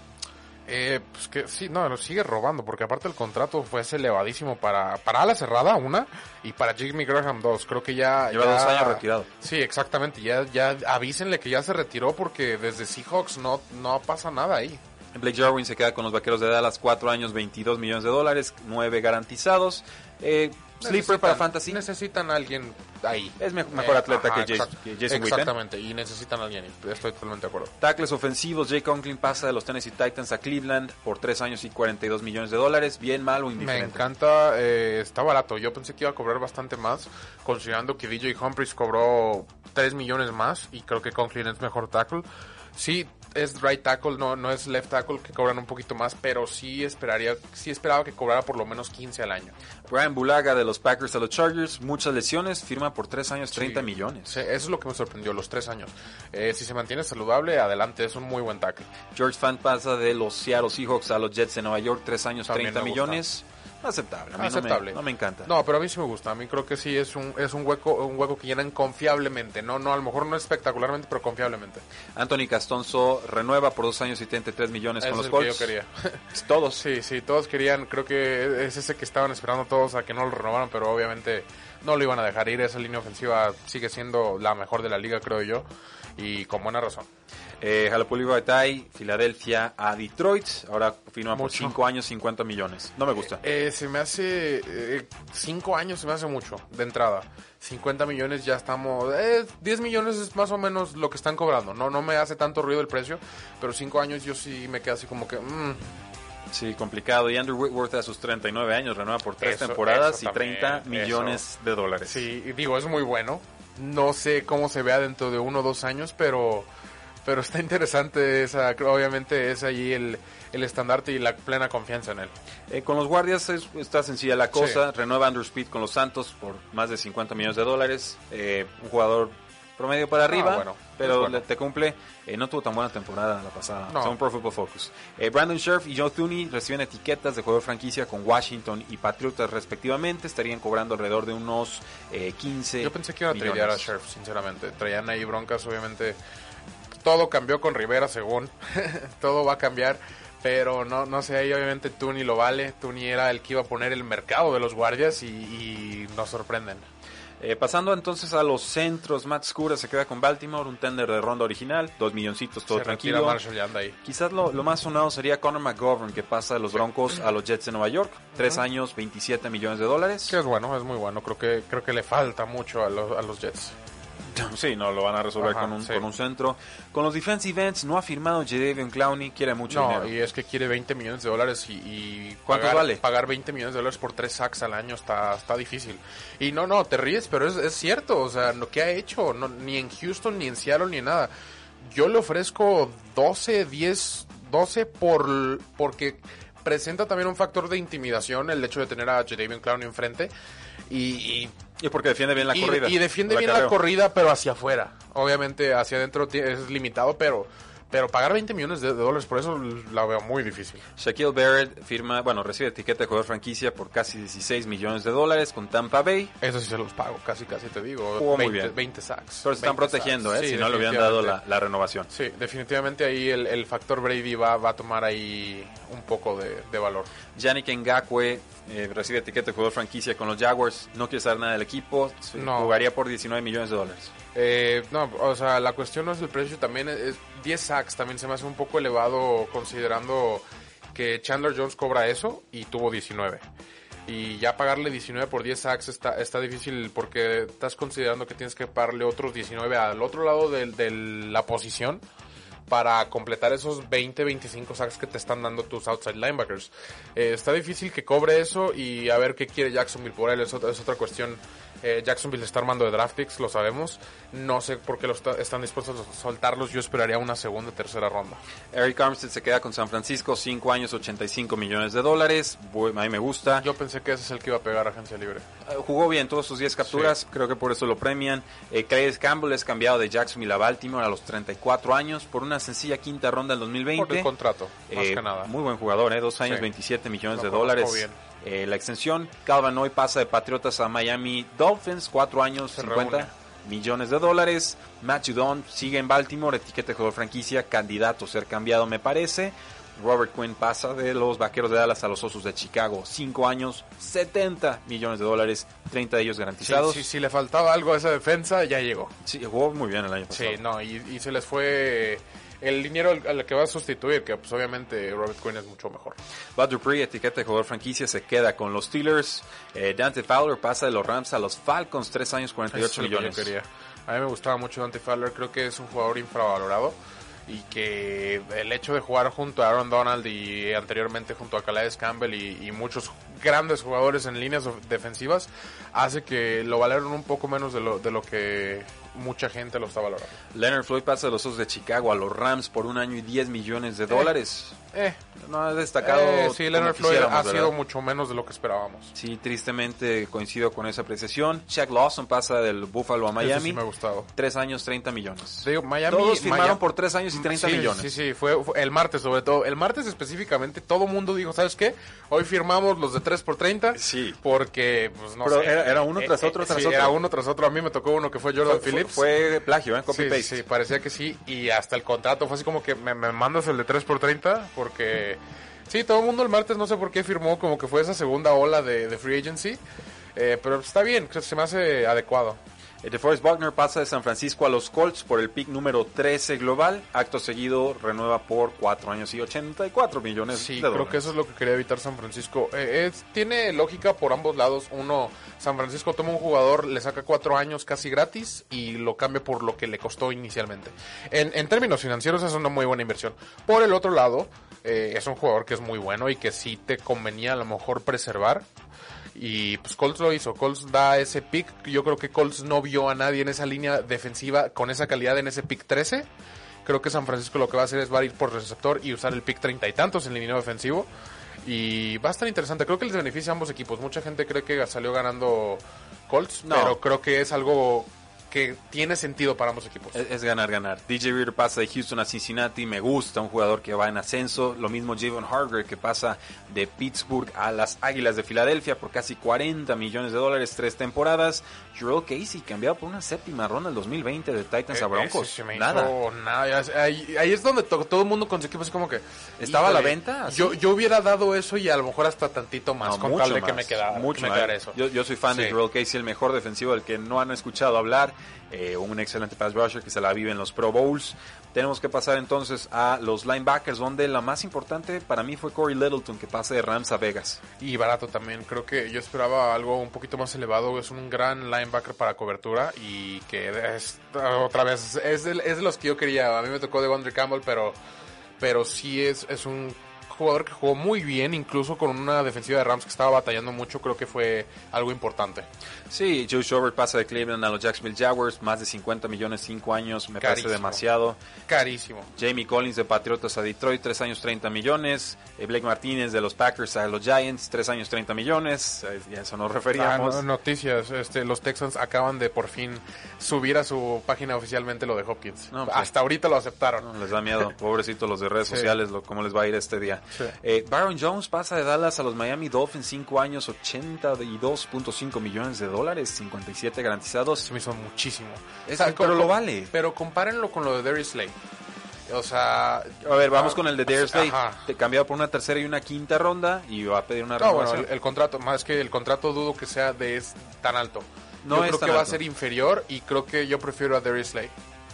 Eh, pues que sí, no, lo sigue robando, porque aparte el contrato fue elevadísimo para, para ala cerrada, una, y para Jimmy Graham, dos. Creo que ya. Lleva dos años retirado. Sí, exactamente. Ya, ya avísenle que ya se retiró, porque desde Seahawks no, no pasa nada ahí. Blake Jarwin se queda con los vaqueros de Dallas, cuatro años, 22 millones de dólares, nueve garantizados. Eh, Sleeper para Fantasy. Necesitan a alguien ahí. Es mejor, atleta que, Jason, Exactamente, y necesitan a alguien. Estoy totalmente de acuerdo. Tackles ofensivos. Jake Conklin pasa de los Tennessee Titans a Cleveland por 3 años y 42 millones de dólares. Bien, mal o indiferente. Me encanta. Eh, está barato. Yo pensé que iba a cobrar bastante más, considerando que DJ Humphries cobró 3 millones más y creo que Conklin es mejor tackle. Sí, es right tackle, no, no es left tackle que cobran un poquito más, pero sí esperaría, sí esperaba que cobrara por lo menos 15 al año. Brian Bulaga de los Packers a los Chargers, muchas lesiones, firma por 3 años 30 millones. eso es lo que me sorprendió, los 3 años. Eh, si se mantiene saludable, adelante, es un muy buen tackle. George Fan pasa de los Seattle Seahawks a los Jets de Nueva York, 3 años 30 millones. Aceptable. Mí Aceptable. No me, encanta. No, pero a mí sí me gusta. A mí creo que sí es un, es un hueco un hueco que llenan confiablemente. No, no, a lo mejor no espectacularmente, pero confiablemente. Anthony Castonzo renueva por dos años y 73 millones con los Colts. Que yo quería. todos. Sí, sí, todos querían. Creo que es ese que estaban esperando todos a que no lo renovaran, pero obviamente no lo iban a dejar ir. Esa línea ofensiva sigue siendo la mejor de la liga, creo yo. Y con buena razón. Eh, Jalapuli Baitai, Filadelfia a Detroit. Ahora firma por 5 años, 50 millones. No me gusta. Eh, eh, se me hace. 5 eh, años se me hace mucho de entrada. 50 millones ya estamos. 10 millones es más o menos lo que están cobrando. No, no me hace tanto ruido el precio. Pero 5 años yo sí me quedo así como que. Mm. Sí, complicado. Y Andrew Whitworth a sus 39 años renueva por 3 temporadas y 30 millones de dólares. Sí, digo, es muy bueno. No sé cómo se vea dentro de uno o dos años, pero pero está interesante esa, obviamente es allí el, el estandarte y la plena confianza en él. Eh, con los guardias está sencilla la cosa, renueva Andrew Speed con los Santos por más de 50 millones de dólares, eh, un jugador promedio para ah, arriba, pero te cumple. Eh, no tuvo tan buena temporada la pasada, son Pro Football Focus. Brandon Scherf y Joe Thuney reciben etiquetas de juego de franquicia con Washington y Patriotas respectivamente, estarían cobrando alrededor de unos 15 Yo pensé que iba a traer a Scherf, sinceramente. Traían ahí broncas, obviamente todo cambió con Rivera, según. todo va a cambiar. Pero no, no sé, ahí obviamente Tuni lo vale. Tuni era el que iba a poner el mercado de los guardias y, nos sorprenden. Eh, pasando entonces a los centros, Matt Scura se queda con Baltimore, un tender de ronda original, dos milloncitos, todo tranquilo. Quizás lo, más sonado sería Conor McGovern, que pasa de los Broncos a los Jets de Nueva York, tres años, 27 millones de dólares. Que es bueno, es muy bueno. Creo que creo que le falta mucho a los, a los Jets. Sí, no, lo van a resolver con, un, con un centro. Con los defensive ends no ha firmado Jadavion Clowney, quiere mucho no, y es que quiere 20 millones de dólares y, ¿Cuánto pagar, vale? Pagar 20 millones de dólares por tres sacks al año está, está difícil. Y no, no, te ríes, pero es, es cierto, o sea, lo que ha hecho, no, ni en Houston, ni en Seattle, ni en nada. Yo le ofrezco 12, 10, 12 por, porque presenta también un factor de intimidación el hecho de tener a Jadavion Clowney enfrente y y porque defiende bien la corrida. Y defiende bien la corrida, pero hacia afuera. Obviamente hacia adentro es limitado, pero pero pagar 20 millones de dólares por eso la veo muy difícil. Shaquille Barrett firma, bueno, recibe etiqueta de jugador franquicia por casi 16 millones de dólares con Tampa Bay. Eso sí se los pago, casi casi te digo. 20, muy bien. 20 sacks. Pero se están protegiendo, ¿eh? si no le hubieran dado la, renovación. Sí, definitivamente ahí el, factor Brady va, va, a tomar ahí un poco de, valor. Yannick Ngakwe eh, recibe etiqueta de jugador franquicia con los Jaguars. No quiere saber nada del equipo. Jugaría por 19 millones de dólares. Eh, no, o sea, la cuestión no es el precio, también es 10 sacks, también se me hace un poco elevado considerando que Chandler Jones cobra eso y tuvo 19. Y ya pagarle 19 por 10 sacks está, está difícil porque estás considerando que tienes que pagarle otros 19 al otro lado de, de la posición para completar esos 20, 25 sacks que te están dando tus outside linebackers. Eh, está difícil que cobre eso y a ver qué quiere Jacksonville por él, es otra, es otra cuestión. Eh, Jacksonville está armando de draft picks, lo sabemos. No sé por qué lo está- están dispuestos a soltarlos. Yo esperaría una segunda, tercera ronda. Eric Armstead se queda con San Francisco, 5 años, 85 millones de dólares. A mí me gusta. Yo pensé que ese es el que iba a pegar a agencia libre. Eh, Jugó bien todos sus 10 capturas, creo que por eso lo premian. Eh, Campbell es cambiado de Jacksonville a Baltimore a los 34 años por una sencilla quinta ronda del 2020. Por el contrato, más Eh, que nada. Muy buen jugador, ¿eh? dos años, Sí. 27 millones Lo de dólares. bien. Eh, la extensión, Calvin hoy pasa de Patriotas a Miami Dolphins, 4 años, Se 50 reúne. millones de dólares. Matt Judon sigue en Baltimore, etiqueta de jugador franquicia, candidato a ser cambiado me parece. Robert Quinn pasa de los Vaqueros de Dallas a los Osos de Chicago, 5 años, 70 millones de dólares, 30 de ellos Sí, garantizados. sí, si le faltaba algo a esa defensa, ya llegó. Sí, jugó muy bien el año pasado. Sí, no, y, y se les fue el dinero al, al que va a sustituir, que pues obviamente Robert Quinn es mucho mejor. Bud Dupree, etiqueta de jugador franquicia, se queda con los Steelers. Eh, Dante Fowler pasa de los Rams a los Falcons, 3 años, 48 Eso es lo que millones. yo. A mí me gustaba mucho Dante Fowler, creo que es un jugador infravalorado y que el hecho de jugar junto a Aaron Donald y anteriormente junto a Calais Campbell y, y muchos grandes jugadores en líneas defensivas hace que lo valoren un poco menos de lo, de lo que mucha gente lo está valorando. Leonard Floyd pasa de los Osos de Chicago a los Rams por un año y 10 millones de dólares. Eh, No ha destacado. eh, sí, Leonard Floyd ha ¿verdad? sido mucho menos de lo que esperábamos. Sí, tristemente coincido con esa apreciación. Shaq Lawson pasa del Buffalo a Miami. sí me ha gustado. Tres años, 30 millones. Digo, Miami, Todos firmaron Miami- por tres años y 30 Sí, millones. Sí, sí, fue, fue el martes sobre todo. El martes específicamente todo mundo dijo, ¿sabes qué? Hoy firmamos los de 3 por 30 Sí. Porque, pues no Pero sé. era- era uno tras otro, tras sí, otro. era uno tras otro. A mí me tocó uno que fue Jordan Fue, Fue plagio, ¿eh? Copy Sí, paste. sí, parecía que sí. Y hasta el contrato fue así como que me, me mandas el de 3 por 30 porque... Sí, todo el mundo el martes no sé por qué firmó como que fue esa segunda ola de, de free agency. Eh, pero está bien, se me hace adecuado. Eh, DeForest Buckner pasa de San Francisco a los Colts por el pick número 13 global. Acto seguido renueva por 4 años y 84 millones Sí, de creo dólares. que eso es lo que quería evitar San Francisco. Eh, es- tiene lógica por ambos lados. Uno, San Francisco toma un jugador, le saca cuatro años casi gratis y lo cambia por lo que le costó inicialmente. En, en términos financieros es una muy buena inversión. Por el otro lado, eh, es un jugador que es muy bueno y que sí te convenía a lo mejor preservar. Y pues Colts lo hizo. Colts da ese pick. Yo creo que Colts no vio a nadie en esa línea defensiva con esa calidad en ese pick 13. Creo que San Francisco lo que va a hacer es va a ir por receptor y usar el pick treinta y tantos en el línea defensivo. Y va a estar interesante. Creo que les beneficia a ambos equipos. Mucha gente cree que salió ganando Colts, No. pero creo que es algo que tiene sentido para ambos equipos. Es, ganar, ganar. DJ Reader pasa de Houston a Cincinnati. Me gusta, un jugador que va en ascenso. Lo mismo Javon Hargrave que pasa de Pittsburgh a las Águilas de Filadelfia por casi 40 millones de dólares, tres temporadas. Jurel Casey cambiado por una séptima ronda del 2020 de Titans a Eh, Broncos. ese se me Nada. hizo nada. Ahí, ahí es donde to- todo el mundo con su equipo así como que... ¿Estaba a la híjole, venta? ¿Así? Yo, yo hubiera dado eso y a lo mejor hasta tantito más No, con mucho tal de que me quedara, mucho que me más. quedara eso. Yo, yo soy fan de Sí. Jurel Casey, el mejor defensivo del que no han escuchado hablar. eh, un excelente pass rusher que se la vive en los Pro Bowls. Tenemos que pasar entonces a los linebackers, donde la más importante para mí fue Corey Littleton, que pasa de Rams a Vegas. Y barato también. Creo que yo esperaba algo un poquito más elevado. Es un gran linebacker para cobertura y que es, otra vez es de, es de los que yo quería. A mí me tocó de Wonder Campbell, pero, pero sí es, es un jugador que jugó muy bien, incluso con una defensiva de Rams que estaba batallando mucho. Creo que fue algo importante. Sí, Joe Schobert pasa de Cleveland a los Jacksonville Jaguars, más de 50 millones, 5 años, me parece demasiado. Carísimo. Jamie Collins de Patriotas a Detroit, 3 años 30 millones. Eh, Blake Martínez de los Packers a los Giants, 3 años 30 millones. Eh, a eso nos Ah, referíamos. no- noticias, este, los Texans acaban de por fin subir a su página oficialmente lo de Hopkins. No, pues, Hasta ahorita lo aceptaron. No, les da miedo, pobrecitos los de redes Sí. sociales, lo, cómo les va a ir este día. Sí. Eh, Baron Jones pasa de Dallas a los Miami Dolphins, 5 años, 82.5 millones de dólares, 57 garantizados. Se me hizo muchísimo. Es- O sea, pero lo vale. Pero compárenlo con lo de Darius Slay. O sea... A ver, vamos con el de Darius. Ajá. Te cambiado por una tercera y una quinta ronda y va a pedir una No, bueno, el, el contrato, más que el contrato dudo que sea de es tan alto. No yo creo que va a ser inferior y creo que yo prefiero a Darius Slay.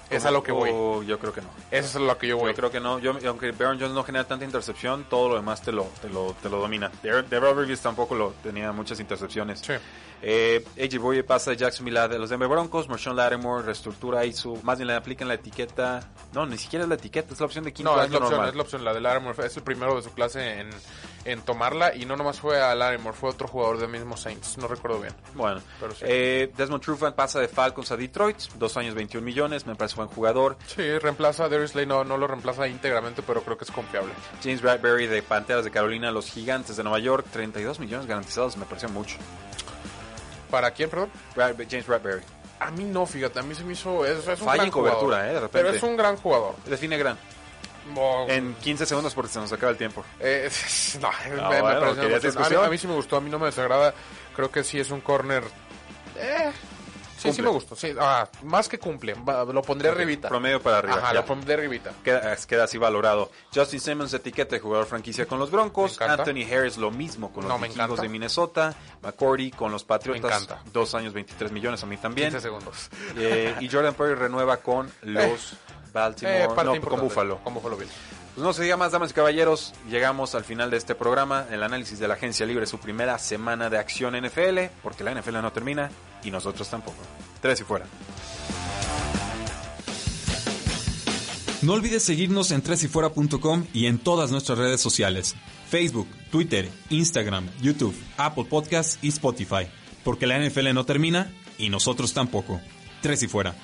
Es a lo que voy. O yo creo que no. Eso es a lo que yo voy. Yo creo que no. Yo, aunque Baron Jones no genera tanta intercepción, todo lo demás te lo, te lo, te lo domina. Darrell Reeves tampoco lo tenía muchas intercepciones. Sí. Eh, AJ Boye pasa de Jacksonville a de los Denver Broncos. Marshawn Lattimore reestructura ahí su. Más bien le aplican la etiqueta. No, ni siquiera es la etiqueta, es la opción de quinto No, es año la opción, normal. es la opción, la de Larimore. Es el primero de su clase en, en tomarla. Y no nomás fue a Larimore, fue otro jugador del mismo Saints. No recuerdo bien. Bueno, Pero sí. eh, Desmond Trufant pasa de Falcons a Detroit. Dos años, 21 millones. Me parece buen jugador. Sí, reemplaza a Darius Slay. No, no lo reemplaza íntegramente, pero creo que es confiable. James Bradbury de Panteras de Carolina los Gigantes de Nueva York. 32 millones garantizados. Me pareció mucho. ¿Para quién, perdón? Brad- James Bradbury. A mí no, fíjate. A mí se me hizo. Es, es un Falla gran en cobertura, jugador. eh, de repente. Pero es un gran jugador. Define gran. Oh, En 15 segundos porque se nos acaba el tiempo. Eh, no, No, me- me bueno, parece ¿querías mucho. a, mí, discusión? a mí sí me gustó, a mí no me desagrada. Creo que sí es un corner. Eh, sí, sí me gustó. Sí, ah, más que cumple. Lo pondré arribita. Promedio para arriba. Ajá, ya. lo pondré arribita. Queda, queda así valorado. Justin Simmons, etiqueta de jugador franquicia con los Broncos. Anthony Harris, lo mismo con los No, vikingos de Minnesota. McCourty con los Patriotas. Me encanta. Dos años, 23 millones, a mí también. 15 segundos. Eh, y Jordan Perry renueva con los Baltimore. Eh, no, con. Buffalo. Con Buffalo Bills. Pues no se diga más, damas y caballeros. Llegamos al final de este programa. El análisis de la agencia libre, su primera semana de acción NFL. Porque la NFL no termina y nosotros tampoco. Tres y fuera. No olvides seguirnos en tresyfuera.com y en todas nuestras redes sociales. Facebook, Twitter, Instagram, YouTube, Apple Podcasts y Spotify. Porque la NFL no termina y nosotros tampoco. Tres y fuera.